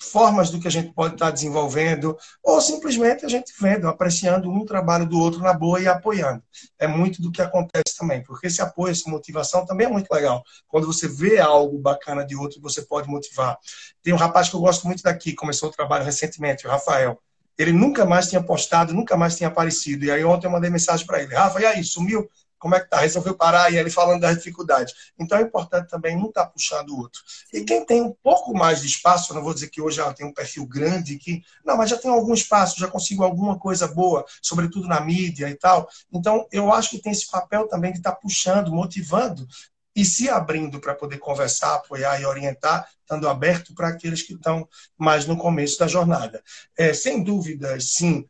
formas do que a gente pode estar desenvolvendo, ou simplesmente a gente vendo, apreciando um trabalho do outro na boa e apoiando. É muito do que acontece também, porque esse apoio, essa motivação também é muito legal. Quando você vê algo bacana de outro, você pode motivar. Tem um rapaz que eu gosto muito daqui, começou o trabalho recentemente, o Rafael. Ele nunca mais tinha postado, nunca mais tinha aparecido. E aí ontem eu mandei mensagem para ele: Rafa, e aí, sumiu? Como é que tá? Resolveu parar e ele falando das dificuldades. Então é importante também um estar tá puxando o outro. E quem tem um pouco mais de espaço, não vou dizer que hoje ela tem um perfil grande, que não, mas já tem algum espaço, já consigo alguma coisa boa, sobretudo na mídia e tal. Então eu acho que tem esse papel também de estar tá puxando, motivando e se abrindo para poder conversar, apoiar e orientar, estando aberto para aqueles que estão mais no começo da jornada. É, sem dúvida, sim,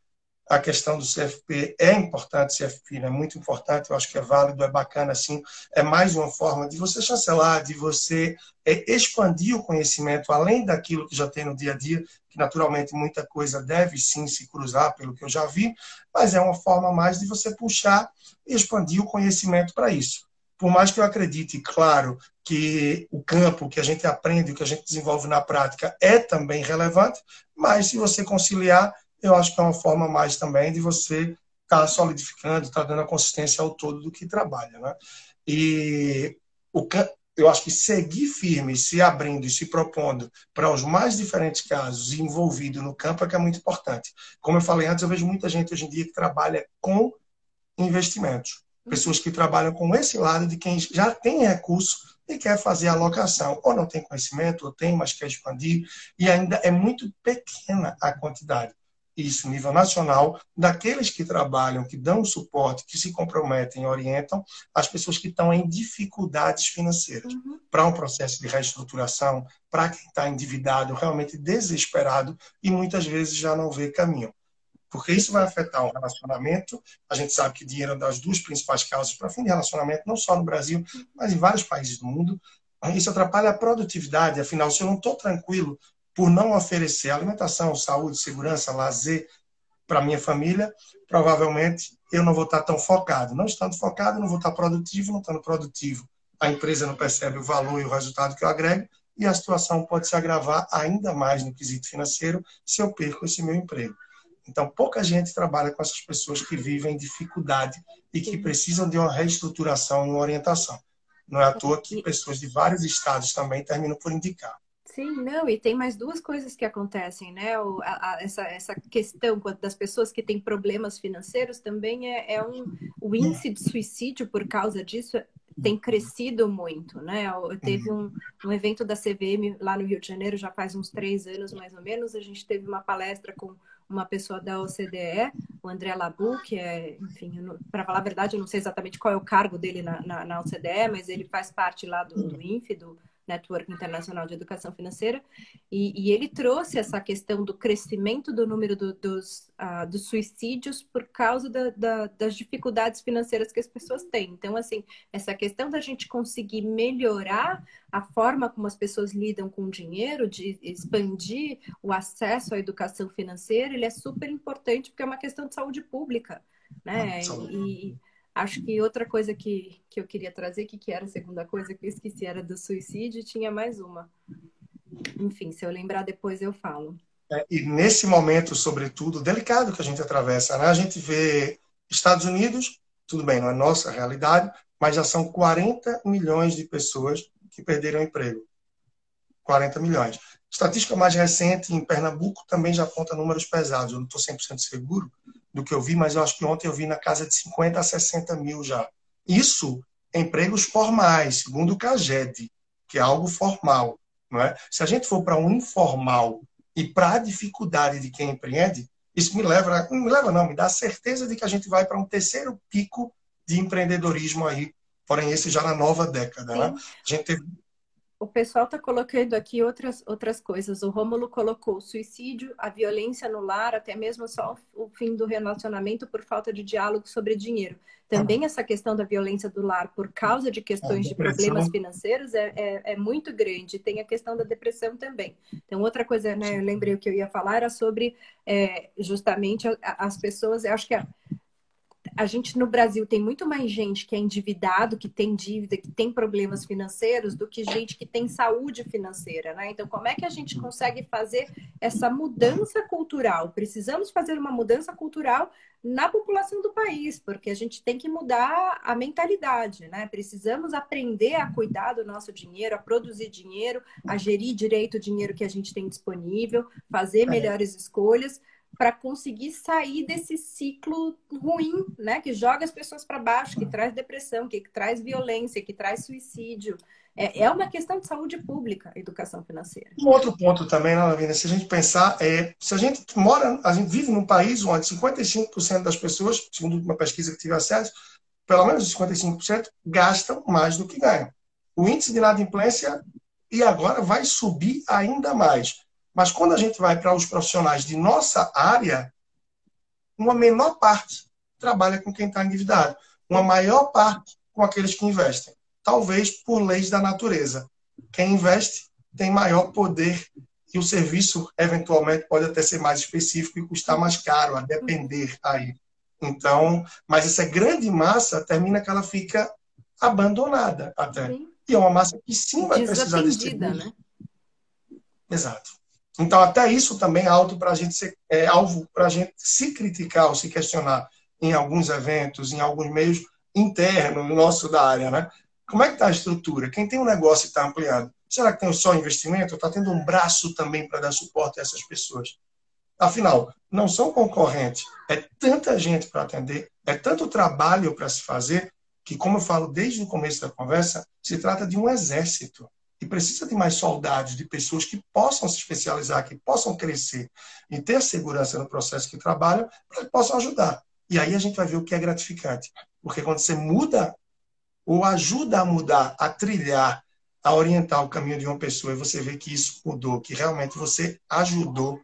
a questão do CFP é importante, CFP é né? muito importante, eu acho que é válido, é bacana, assim, é mais uma forma de você chancelar, de você é, expandir o conhecimento além daquilo que já tem no dia a dia, que naturalmente muita coisa deve sim se cruzar, pelo que eu já vi, mas é uma forma mais de você puxar e expandir o conhecimento para isso. Por mais que eu acredite, claro, que o campo que a gente aprende, o que a gente desenvolve na prática é também relevante, mas se você conciliar, eu acho que é uma forma mais também de você estar solidificando, estar tá dando a consistência ao todo do que trabalha. Né? E o, eu acho que seguir firme, se abrindo e se propondo para os mais diferentes casos envolvido no campo é que é muito importante. Como eu falei antes, eu vejo muita gente hoje em dia que trabalha com investimentos. Pessoas que trabalham com esse lado de quem já tem recurso e quer fazer alocação. Ou não tem conhecimento, ou tem, mas quer expandir. E ainda é muito pequena a quantidade isso, nível nacional, daqueles que trabalham, que dão suporte, que se comprometem, orientam as pessoas que estão em dificuldades financeiras. Uhum. Para um processo de reestruturação, para quem está endividado, realmente desesperado e muitas vezes já não vê caminho. Porque isso vai afetar o relacionamento. A gente sabe que dinheiro é das duas principais causas para fim de relacionamento, não só no Brasil, mas em vários países do mundo. Isso atrapalha a produtividade. Afinal, se eu não estou tranquilo por não oferecer alimentação, saúde, segurança, lazer para minha família, provavelmente eu não vou estar tão focado. Não estando focado, não vou estar produtivo, não estando produtivo, a empresa não percebe o valor e o resultado que eu agrego e a situação pode se agravar ainda mais no quesito financeiro se eu perco esse meu emprego. Então, pouca gente trabalha com essas pessoas que vivem dificuldade e que precisam de uma reestruturação e uma orientação. Não é à toa que pessoas de vários estados também terminam por indicar. Sim, não, e tem mais duas coisas que acontecem, né? O, a, a, essa, essa questão das pessoas que têm problemas financeiros também é, é um. O índice de suicídio por causa disso tem crescido muito, né? Teve um, um evento da CVM lá no Rio de Janeiro já faz uns três anos mais ou menos. A gente teve uma palestra com uma pessoa da OCDE, o André Labu, que é, enfim, para falar a verdade, eu não sei exatamente qual é o cargo dele na, na, na, OCDE, mas ele faz parte lá do, do do, Network Internacional de Educação Financeira, e, e ele trouxe essa questão do crescimento do número do, dos, uh, dos suicídios por causa da, da, das dificuldades financeiras que as pessoas têm. Então, assim, essa questão da gente conseguir melhorar a forma como as pessoas lidam com o dinheiro, de expandir o acesso à educação financeira, ele é super importante porque é uma questão de saúde pública, né? Ah, e, Acho que outra coisa que, que eu queria trazer, que, que era a segunda coisa que eu esqueci, era do suicídio, tinha mais uma. Enfim, se eu lembrar depois eu falo. É, e nesse momento, sobretudo, delicado que a gente atravessa, né? a gente vê Estados Unidos, tudo bem, não é nossa realidade, mas já são 40 milhões de pessoas que perderam emprego. 40 milhões. Estatística mais recente em Pernambuco também já aponta números pesados. Eu não estou 100% seguro, do que eu vi, mas eu acho que ontem eu vi na casa de 50 a 60 mil já. Isso empregos formais, segundo o CAGED, que é algo formal. Não é? Se a gente for para um informal e para a dificuldade de quem empreende, isso me leva, não me leva não, me dá a certeza de que a gente vai para um terceiro pico de empreendedorismo aí, porém esse já na nova década. Né? A gente teve o pessoal está colocando aqui outras, outras coisas. O Rômulo colocou o suicídio, a violência no lar, até mesmo só o fim do relacionamento por falta de diálogo sobre dinheiro. Também essa questão da violência do lar por causa de questões de problemas financeiros é, é, é, muito grande. Tem a questão da depressão também. Então, outra coisa, né, eu lembrei o que eu ia falar, era sobre é, justamente as pessoas, eu acho que a, a gente no Brasil tem muito mais gente que é endividado, que tem dívida, que tem problemas financeiros, do que gente que tem saúde financeira, né? Então, como é que a gente consegue fazer essa mudança cultural? Precisamos fazer uma mudança cultural na população do país, porque a gente tem que mudar a mentalidade, né? Precisamos aprender a cuidar do nosso dinheiro, a produzir dinheiro, a gerir direito o dinheiro que a gente tem disponível, fazer é. melhores escolhas para conseguir sair desse ciclo ruim, né? Que joga as pessoas para baixo, que traz depressão, que traz violência, que traz suicídio. É, é uma questão de saúde pública, educação financeira. Um outro ponto também, né, Lavina, se a gente pensar, é, se a gente mora, a gente vive num país onde 55% das pessoas, segundo uma pesquisa que tive acesso, pelo menos 55% gastam mais do que ganham. O índice de inadimplência e agora vai subir ainda mais. Mas quando a gente vai para os profissionais de nossa área, uma menor parte trabalha com quem está endividado, uma maior parte com aqueles que investem. Talvez por leis da natureza. Quem investe tem maior poder e o serviço, eventualmente, pode até ser mais específico e custar mais caro, a depender aí. Então, mas essa grande massa termina que ela fica abandonada até. Sim. E é uma massa que sim vai precisar desse né? Exato. Então, até isso também é alto para a gente ser, é alvo para a gente se criticar ou se questionar em alguns eventos, em alguns meios internos, no nosso da área, né? Como é que está a estrutura? Quem tem um negócio e está ampliando? Será que tem só investimento? Está tendo um braço também para dar suporte a essas pessoas? Afinal, não são concorrentes. É tanta gente para atender, é tanto trabalho para se fazer, que, como eu falo desde o começo da conversa, se trata de um exército e precisa de mais soldados, de pessoas que possam se especializar, que possam crescer e ter segurança no processo que trabalham, para que possam ajudar. E aí a gente vai ver o que é gratificante. Porque quando você muda ou ajuda a mudar, a trilhar, a orientar o caminho de uma pessoa e você vê que isso mudou, que realmente você ajudou,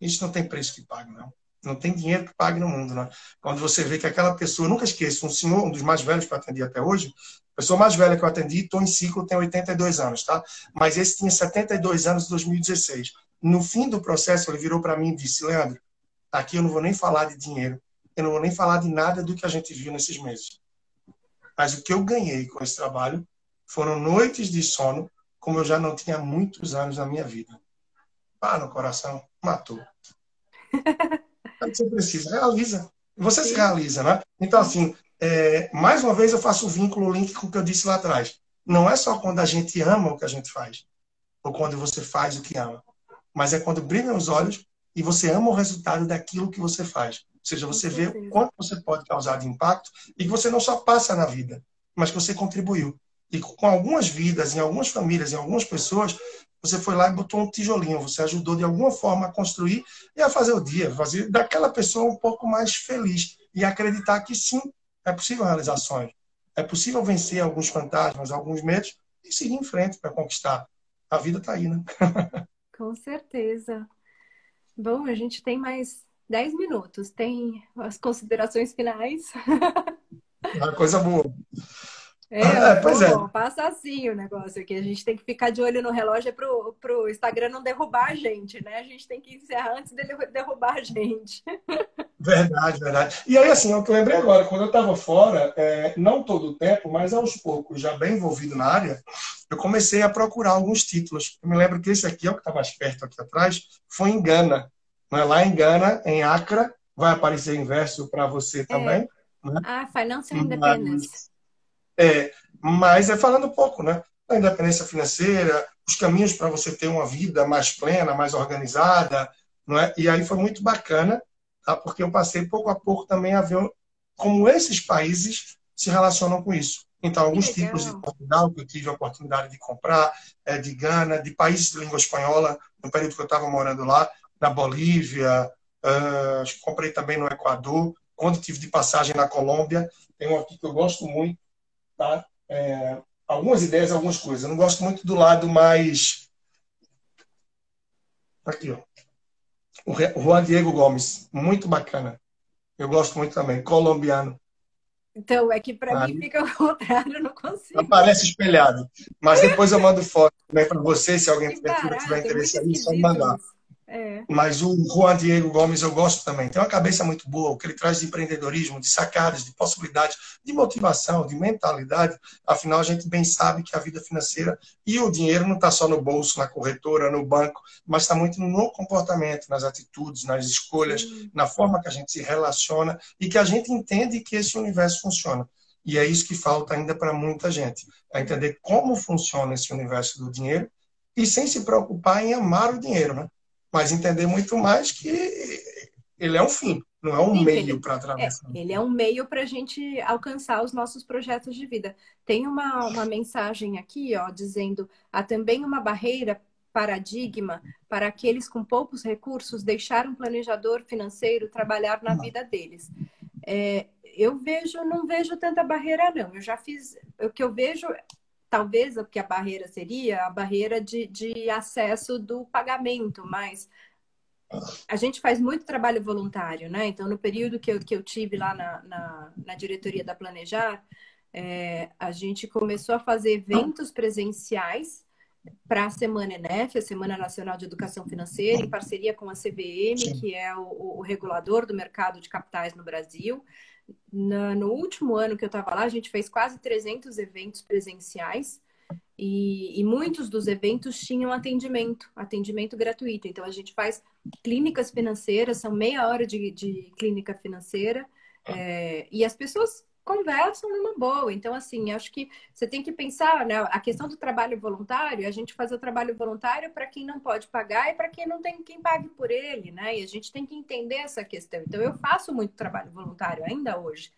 isso não tem preço que pague, não. Não tem dinheiro que pague no mundo, não. Quando você vê que aquela pessoa, nunca esqueça, um senhor, um dos mais velhos que eu atendi até hoje, pessoa mais velha que eu atendi, estou em ciclo, tem 82 anos, tá? Mas esse tinha 72 anos em 2016. No fim do processo, ele virou para mim e disse: Leandro, aqui eu não vou nem falar de dinheiro, eu não vou nem falar de nada do que a gente viu nesses meses. Mas o que eu ganhei com esse trabalho foram noites de sono, como eu já não tinha muitos anos na minha vida. Ah, no coração, matou. você precisa, realiza. Você Sim. se realiza, né? Então, assim, é, mais uma vez eu faço o vínculo, o link com o que eu disse lá atrás. Não é só quando a gente ama o que a gente faz, ou quando você faz o que ama, mas é quando brilham os olhos e você ama o resultado daquilo que você faz. Ou seja, você vê o quanto você pode causar de impacto e que você não só passa na vida, mas que você contribuiu. E com algumas vidas, em algumas famílias, em algumas pessoas, você foi lá e botou um tijolinho, você ajudou de alguma forma a construir e a fazer o dia, fazer daquela pessoa um pouco mais feliz e acreditar que sim, é possível realizar sonhos. É possível vencer alguns fantasmas, alguns medos e seguir em frente para conquistar. A vida está aí, né? Com certeza. Bom, a gente tem mais 10 minutos. Tem as considerações finais. Uma coisa boa. É, é pois é. Passa assim o negócio aqui. A gente tem que ficar de olho no relógio para o Instagram não derrubar a gente, né? A gente tem que encerrar antes dele derrubar a gente. Verdade, verdade. E aí, assim, é o que eu lembrei agora, quando eu estava fora, é, não todo o tempo, mas aos poucos, já bem envolvido na área, eu comecei a procurar alguns títulos. Eu me lembro que esse aqui, é o que está mais perto aqui atrás, foi em Gana. Né? Lá em Gana, em Accra, vai aparecer inverso para você é. também. É. Né? Ah, Financial Independence. Mas, é, mas é falando um pouco, né? Da independência financeira, os caminhos para você ter uma vida mais plena, mais organizada, não é? E aí foi muito bacana, tá? Porque eu passei pouco a pouco também a ver como esses países se relacionam com isso. Então, alguns tipos de Portugal que eu tive a oportunidade de comprar, é, de Gana, de países de língua espanhola, no período que eu estava morando lá, na Bolívia, uh, comprei também no Equador, quando tive de passagem na Colômbia, tem um aqui que eu gosto muito, tá? É, algumas ideias, algumas coisas. Eu não gosto muito do lado mais. Aqui, ó. O Juan Diego Gomes, muito bacana. Eu gosto muito também, colombiano. Então, é que para mim fica o contrário, eu não consigo. Aparece espelhado. Mas depois eu mando foto também para você, se alguém tiver interesse aí, só mandar. É. Mas o Juan Diego Gomes eu gosto também. Tem uma cabeça muito boa, o que ele traz de empreendedorismo, de sacadas, de possibilidades, de motivação, de mentalidade. Afinal, a gente bem sabe que a vida financeira e o dinheiro não está só no bolso, na corretora, no banco, mas está muito no comportamento, nas atitudes, nas escolhas, na forma que a gente se relaciona e que a gente entende que esse universo funciona. E é isso que falta ainda para muita gente, é entender como funciona esse universo do dinheiro e sem se preocupar em amar o dinheiro, né? Mas entender muito mais que ele é um fim, não é um Sim, meio para atravessar. É, ele é um meio para a gente alcançar os nossos projetos de vida. Tem uma, uma mensagem aqui, ó, dizendo há também uma barreira paradigma para aqueles com poucos recursos deixar um planejador financeiro trabalhar na vida deles. É, eu vejo, não vejo tanta barreira não. Eu já fiz, o que eu vejo talvez o que a barreira seria a barreira de, de acesso do pagamento, mas a gente faz muito trabalho voluntário, né? Então, no período que eu, que eu tive lá na, na, na diretoria da Planejar, é, a gente começou a fazer eventos presenciais para a Semana ENEF, a Semana Nacional de Educação Financeira, em parceria com a CVM, Sim. que é o, o regulador do mercado de capitais no Brasil na, no último ano que eu estava lá, a gente fez quase 300 eventos presenciais e, e, muitos dos eventos tinham atendimento, atendimento gratuito. Então, a gente faz clínicas financeiras, são meia hora de, de clínica financeira, é, e as pessoas conversam numa boa. Então, assim, acho que você tem que pensar, né? A questão do trabalho voluntário, a gente faz o trabalho voluntário para quem não pode pagar e para quem não tem quem pague por ele, né? E a gente tem que entender essa questão. Então, eu faço muito trabalho voluntário ainda hoje.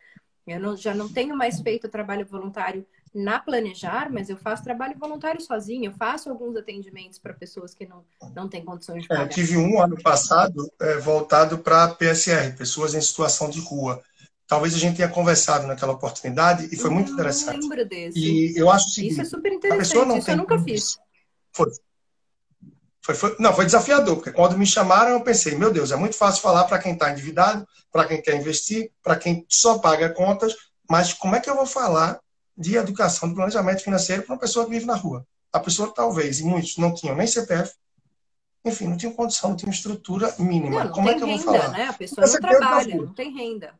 Eu não, já não tenho mais feito trabalho voluntário na Planejar, mas eu faço trabalho voluntário sozinho. Eu faço alguns atendimentos para pessoas que não, não têm condições de pagar. É, tive um ano passado é, voltado para PSR, pessoas em situação de rua talvez a gente tenha conversado naquela oportunidade e foi muito interessante. Eu lembro desse. E eu acho o seguinte, Isso é super interessante, isso eu nunca fiz. Foi. Foi, foi, não, foi desafiador, porque quando me chamaram eu pensei, meu Deus, é muito fácil falar para quem está endividado, para quem quer investir, para quem só paga contas, mas como é que eu vou falar de educação, de planejamento financeiro para uma pessoa que vive na rua? A pessoa talvez, e muitos não tinham nem CPF, enfim, não tinham condição, não tinham estrutura mínima. Não, como é que renda, eu vou falar? Né? A pessoa não trabalha, não tem renda.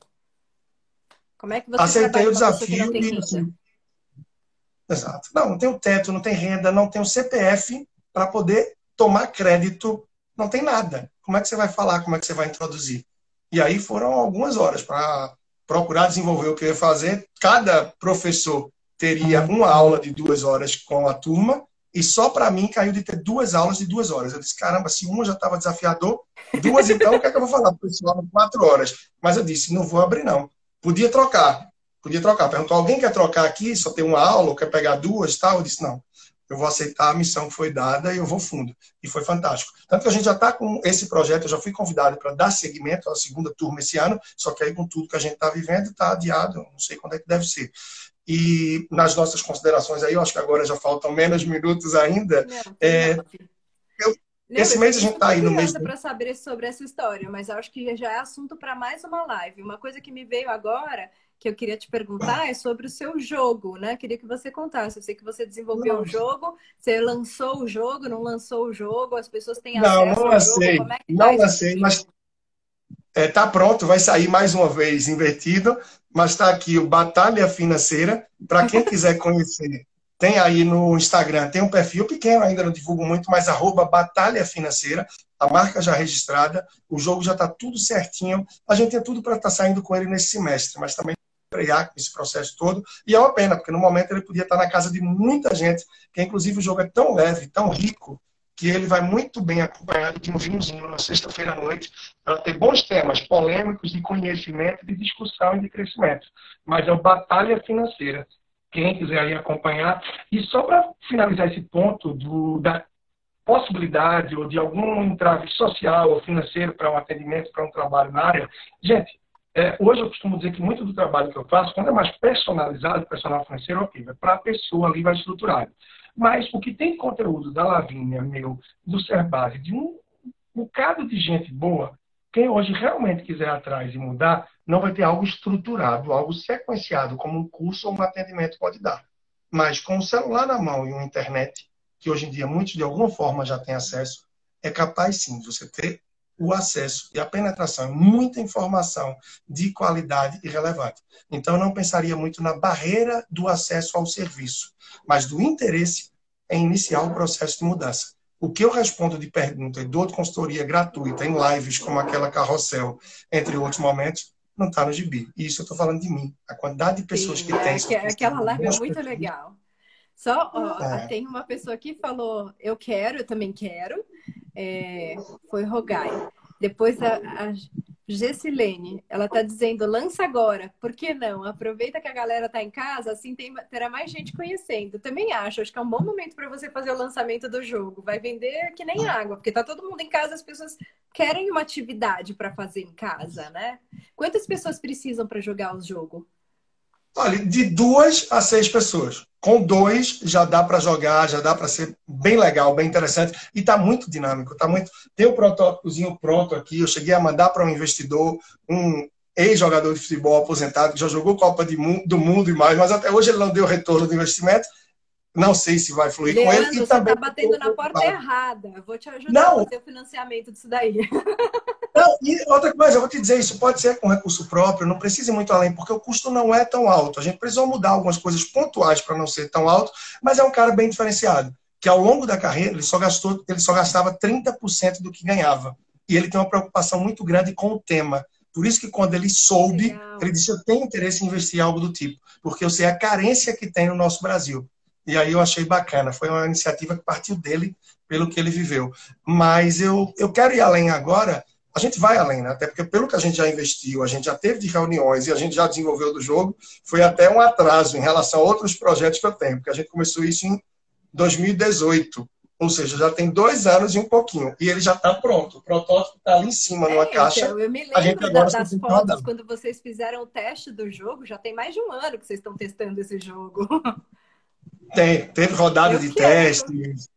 Como é que você Aceitei o desafio e assim, Exato. Não, não tem o teto, não tem renda, não tem o CPF para poder tomar crédito, não tem nada. Como é que você vai falar, como é que você vai introduzir? E aí foram algumas horas para procurar desenvolver o que eu ia fazer. Cada professor teria uma aula de duas horas com a turma e só para mim caiu de ter duas aulas de duas horas. Eu disse, caramba, se uma já estava desafiador, duas então, o que é que eu vou falar para o pessoal? Quatro horas. Mas eu disse, não vou abrir não. Podia trocar, podia trocar. Perguntou, alguém quer trocar aqui, só tem uma aula, quer pegar duas tal? Eu disse, não, eu vou aceitar a missão que foi dada e eu vou fundo. E foi fantástico. Tanto que a gente já está com esse projeto, eu já fui convidado para dar seguimento à segunda turma esse ano, só que aí com tudo que a gente está vivendo, está adiado, não sei quando é que deve ser. E nas nossas considerações aí, eu acho que agora já faltam menos minutos ainda. Não, é, eu, esse mês a gente está aí no mês. para saber sobre essa história, mas acho que já é assunto para mais uma live. Uma coisa que me veio agora que eu queria te perguntar é sobre o seu jogo, né? Queria que você contasse. Eu sei que você desenvolveu o um jogo, você lançou o jogo, não lançou o jogo, as pessoas têm não, acesso não ao lancei. jogo. É não lancei, mas é, tá pronto, vai sair mais uma vez invertido, mas está aqui o Batalha Financeira. Para quem quiser conhecer, tem aí no Instagram, tem um perfil pequeno, ainda não divulgo muito, mas arroba Batalha Financeira, a marca já registrada, o jogo já está tudo certinho. A gente tem tudo para estar tá saindo com ele nesse semestre, mas também frear com esse processo todo. E é uma pena, porque no momento ele podia estar na casa de muita gente, que inclusive o jogo é tão leve, tão rico, que ele vai muito bem acompanhado de um vinhozinho na sexta-feira à noite, para ter bons temas polêmicos de conhecimento, de discussão e de crescimento. Mas é o Batalha Financeira. Quem quiser aí acompanhar. E só para finalizar esse ponto do, da possibilidade ou de algum entrave social ou financeiro para um atendimento, para um trabalho na área, gente, é, hoje eu costumo dizer que muito do trabalho que eu faço, quando é mais personalizado, personal financeiro, ok, é para a pessoa ali vai estruturado. Mas o que tem conteúdo da Lavínia, meu, do Serbase, de um bocado de gente boa, quem hoje realmente quiser atrás e mudar, não vai ter algo estruturado, algo sequenciado, como um curso ou um atendimento pode dar. Mas com o celular na mão e uma internet, que hoje em dia muitos de alguma forma já têm acesso, é capaz sim de você ter o acesso e a penetração, muita informação de qualidade e relevante. Então, eu não pensaria muito na barreira do acesso ao serviço, mas do interesse em iniciar o processo de mudança. O que eu respondo de pergunta e dou de consultoria gratuita em lives como aquela Carrossel, entre outros momentos, não está no gibi. E isso eu estou falando de mim. A quantidade de pessoas Sim, que é, tem. aquela live é muito legal. Só, ó, é. tem uma pessoa que falou, eu quero, eu também quero é, foi Rogai. Depois a, a Gessilene, ela está dizendo, lança agora, por que não? Aproveita que a galera está em casa, assim tem, terá mais gente conhecendo. Também acho, acho que é um bom momento para você fazer o lançamento do jogo. Vai vender que nem água, porque tá todo mundo em casa, as pessoas querem uma atividade para fazer em casa, né? Quantas pessoas precisam para jogar o jogo? Olha, de duas a seis pessoas. Com dois já dá para jogar, já dá para ser bem legal, bem interessante e está muito dinâmico. Tá muito. Tem o protótipozinho pronto aqui. Eu cheguei a mandar para um investidor, um ex-jogador de futebol aposentado que já jogou Copa do Mundo e mais, mas até hoje ele não deu retorno do investimento. Não sei se vai fluir Leandro, com ele. E você está batendo na porta errada. Eu vou te ajudar não. a fazer o financiamento disso daí. Não, e outra coisa, eu vou te dizer, isso pode ser com recurso próprio, não precisa ir muito além, porque o custo não é tão alto. A gente precisou mudar algumas coisas pontuais para não ser tão alto, mas é um cara bem diferenciado. Que ao longo da carreira ele só gastou, ele só gastava 30% do que ganhava. E ele tem uma preocupação muito grande com o tema. Por isso que quando ele soube, Legal. ele disse: Eu tenho interesse em investir em algo do tipo, porque eu sei a carência que tem no nosso Brasil. E aí eu achei bacana. Foi uma iniciativa que partiu dele, pelo que ele viveu. Mas eu, eu quero ir além agora. A gente vai além, né? até porque pelo que a gente já investiu, a gente já teve de reuniões e a gente já desenvolveu do jogo, foi até um atraso em relação a outros projetos que eu tenho, porque a gente começou isso em 2018. Ou seja, já tem dois anos e um pouquinho. E ele já está pronto. O protótipo está ali em cima, numa é, caixa. Então, eu me lembro das fotos quando vocês fizeram o teste do jogo. Já tem mais de um ano que vocês estão testando esse jogo. Tem, teve rodada eu de testes,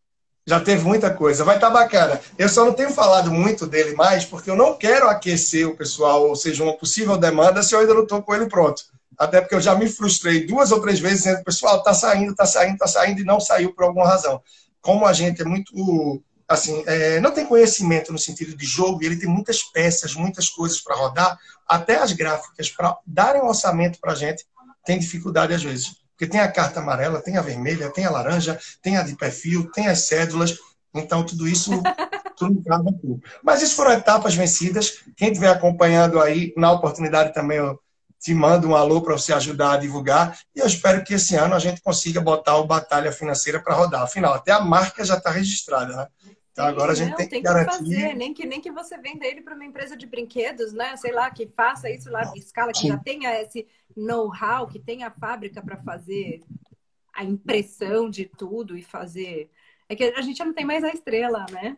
já teve muita coisa. Vai estar tá bacana. Eu só não tenho falado muito dele mais, porque eu não quero aquecer o pessoal, ou seja, uma possível demanda, se eu ainda não estou com ele pronto. Até porque eu já me frustrei duas ou três vezes dizendo, pessoal, está saindo, está saindo, está saindo, e não saiu por alguma razão. Como a gente é muito assim, é, não tem conhecimento no sentido de jogo, e ele tem muitas peças, muitas coisas para rodar, até as gráficas, para darem um orçamento para a gente, tem dificuldade às vezes. Porque tem a carta amarela, tem a vermelha, tem a laranja, tem a de perfil, tem as cédulas. Então, tudo isso tudo trava tudo. Mas isso foram etapas vencidas. Quem estiver acompanhando aí, na oportunidade também eu te mando um alô para você ajudar a divulgar. E eu espero que esse ano a gente consiga botar o Batalha Financeira para rodar. Afinal, até a marca já está registrada. Né? Então agora a gente não, tem, tem que, garantir. fazer, nem que, nem que você venda ele para uma empresa de brinquedos, né? Sei lá, que faça isso lá em escala, que Sim. já tenha esse know-how, que tenha a fábrica para fazer a impressão de tudo e fazer. É que a gente já não tem mais a estrela, né?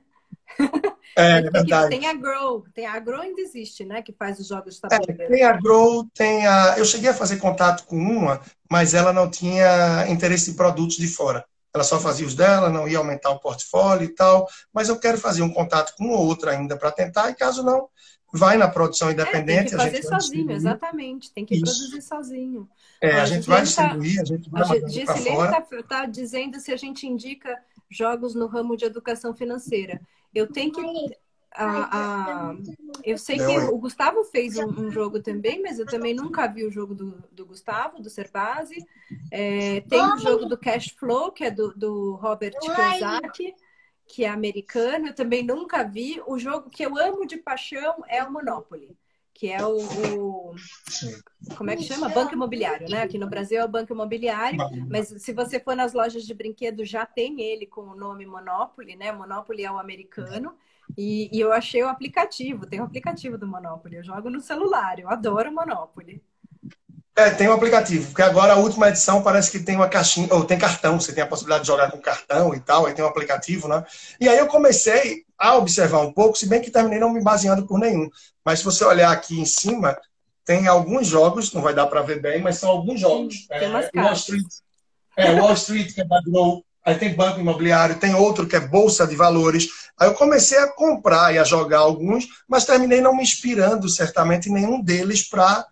É, é verdade. Tem a Grow, tem a Grow ainda existe, né? Que faz os jogos de tabuleiro. É, tem a Grow, tem a. Eu cheguei a fazer contato com uma, mas ela não tinha interesse em produtos de fora. Ela só fazia os dela, não ia aumentar o portfólio e tal. Mas eu quero fazer um contato com outra ainda para tentar, e caso não, vai na produção independente. É, tem que fazer sozinho, exatamente. Tem que Isso. produzir sozinho. É, a, a gente vai tá distribuir, tá, a gente vai a Gisele está tá dizendo se a gente indica jogos no ramo de educação financeira. Eu tenho que. A, a, eu sei que o Gustavo fez um, um, jogo também, mas eu também nunca vi o jogo do, do Gustavo, do Servase. É, tem o jogo do Cash Flow, que é do, do Robert Kiyosaki, que é americano. Eu também nunca vi. O jogo que eu amo de paixão é o Monopoly que é o, o, como é que chama? Banco imobiliário, né? Aqui no Brasil é o banco imobiliário, mas se você for nas lojas de brinquedo já tem ele com o nome Monopoly, né? Monopoly é o americano. E, e eu achei o aplicativo, tem o aplicativo do Monopoly. Eu jogo no celular, eu adoro Monopoly. É, tem um aplicativo, porque agora a última edição parece que tem uma caixinha, ou tem cartão, você tem a possibilidade de jogar com cartão e tal, aí tem um aplicativo, né? E aí eu comecei a observar um pouco, se bem que terminei não me baseando por nenhum. Mas se você olhar aqui em cima, tem alguns jogos, não vai dar para ver bem, mas são alguns jogos. Tem umas é, Wall Street, é, Wall Street, que é Baglow, aí tem banco imobiliário, tem outro que é bolsa de valores. Aí eu comecei a comprar e a jogar alguns, mas terminei não me inspirando certamente em nenhum deles para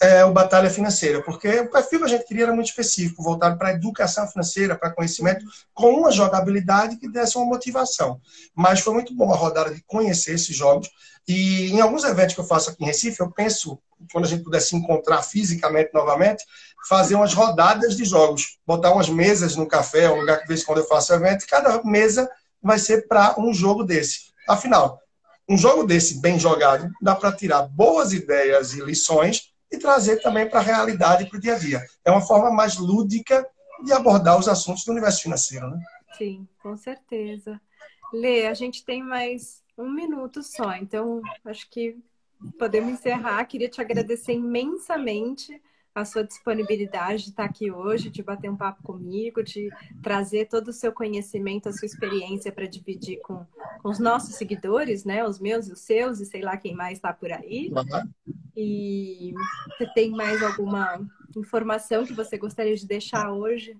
é, o Batalha Financeira, porque o perfil que a gente queria era muito específico, voltado para a educação financeira, para conhecimento, com uma jogabilidade que desse uma motivação. Mas foi muito bom a rodada de conhecer esses jogos. E em alguns eventos que eu faço aqui em Recife, eu penso, quando a gente puder se encontrar fisicamente novamente, fazer umas rodadas de jogos, botar umas mesas no café, um lugar que de vez quando eu faço evento, cada mesa vai ser para um jogo desse. Afinal, um jogo desse bem jogado dá para tirar boas ideias e lições e trazer também para a realidade, para o dia a dia. É uma forma mais lúdica de abordar os assuntos do universo financeiro, né? Sim, com certeza. Lê, a gente tem mais um minuto só, então acho que podemos encerrar. Queria te agradecer imensamente a sua disponibilidade de estar aqui hoje, de bater um papo comigo, de trazer todo o seu conhecimento, a sua experiência para dividir com, com, os nossos seguidores, né? Os meus e os seus, e sei lá quem mais está por aí. Uhum. E você tem mais alguma informação que você gostaria de deixar hoje?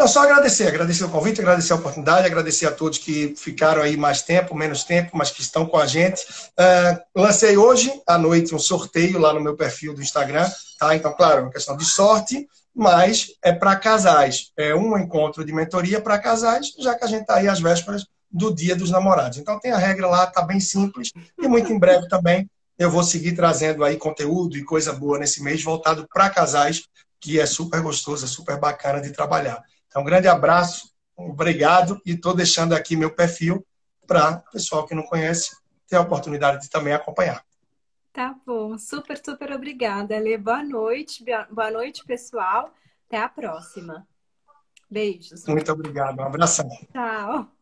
Não, só agradecer, agradecer o convite, agradecer a oportunidade, agradecer a todos que ficaram aí mais tempo, menos tempo, mas que estão com a gente. Uh, lancei hoje à noite um sorteio lá no meu perfil do Instagram, tá? Então, claro, é uma questão de sorte, mas é para casais. É um encontro de mentoria para casais, já que a gente está aí às vésperas do Dia dos Namorados. Então, tem a regra lá, tá bem simples e muito em breve também eu vou seguir trazendo aí conteúdo e coisa boa nesse mês voltado para casais, que é super gostoso, é super bacana de trabalhar. Então, um grande abraço, obrigado e estou deixando aqui meu perfil para o pessoal que não conhece ter a oportunidade de também acompanhar. Tá bom, super, super obrigada, Lê. Boa noite, boa noite, pessoal. Até a próxima. Beijos. Muito obrigado, um abração. Tchau.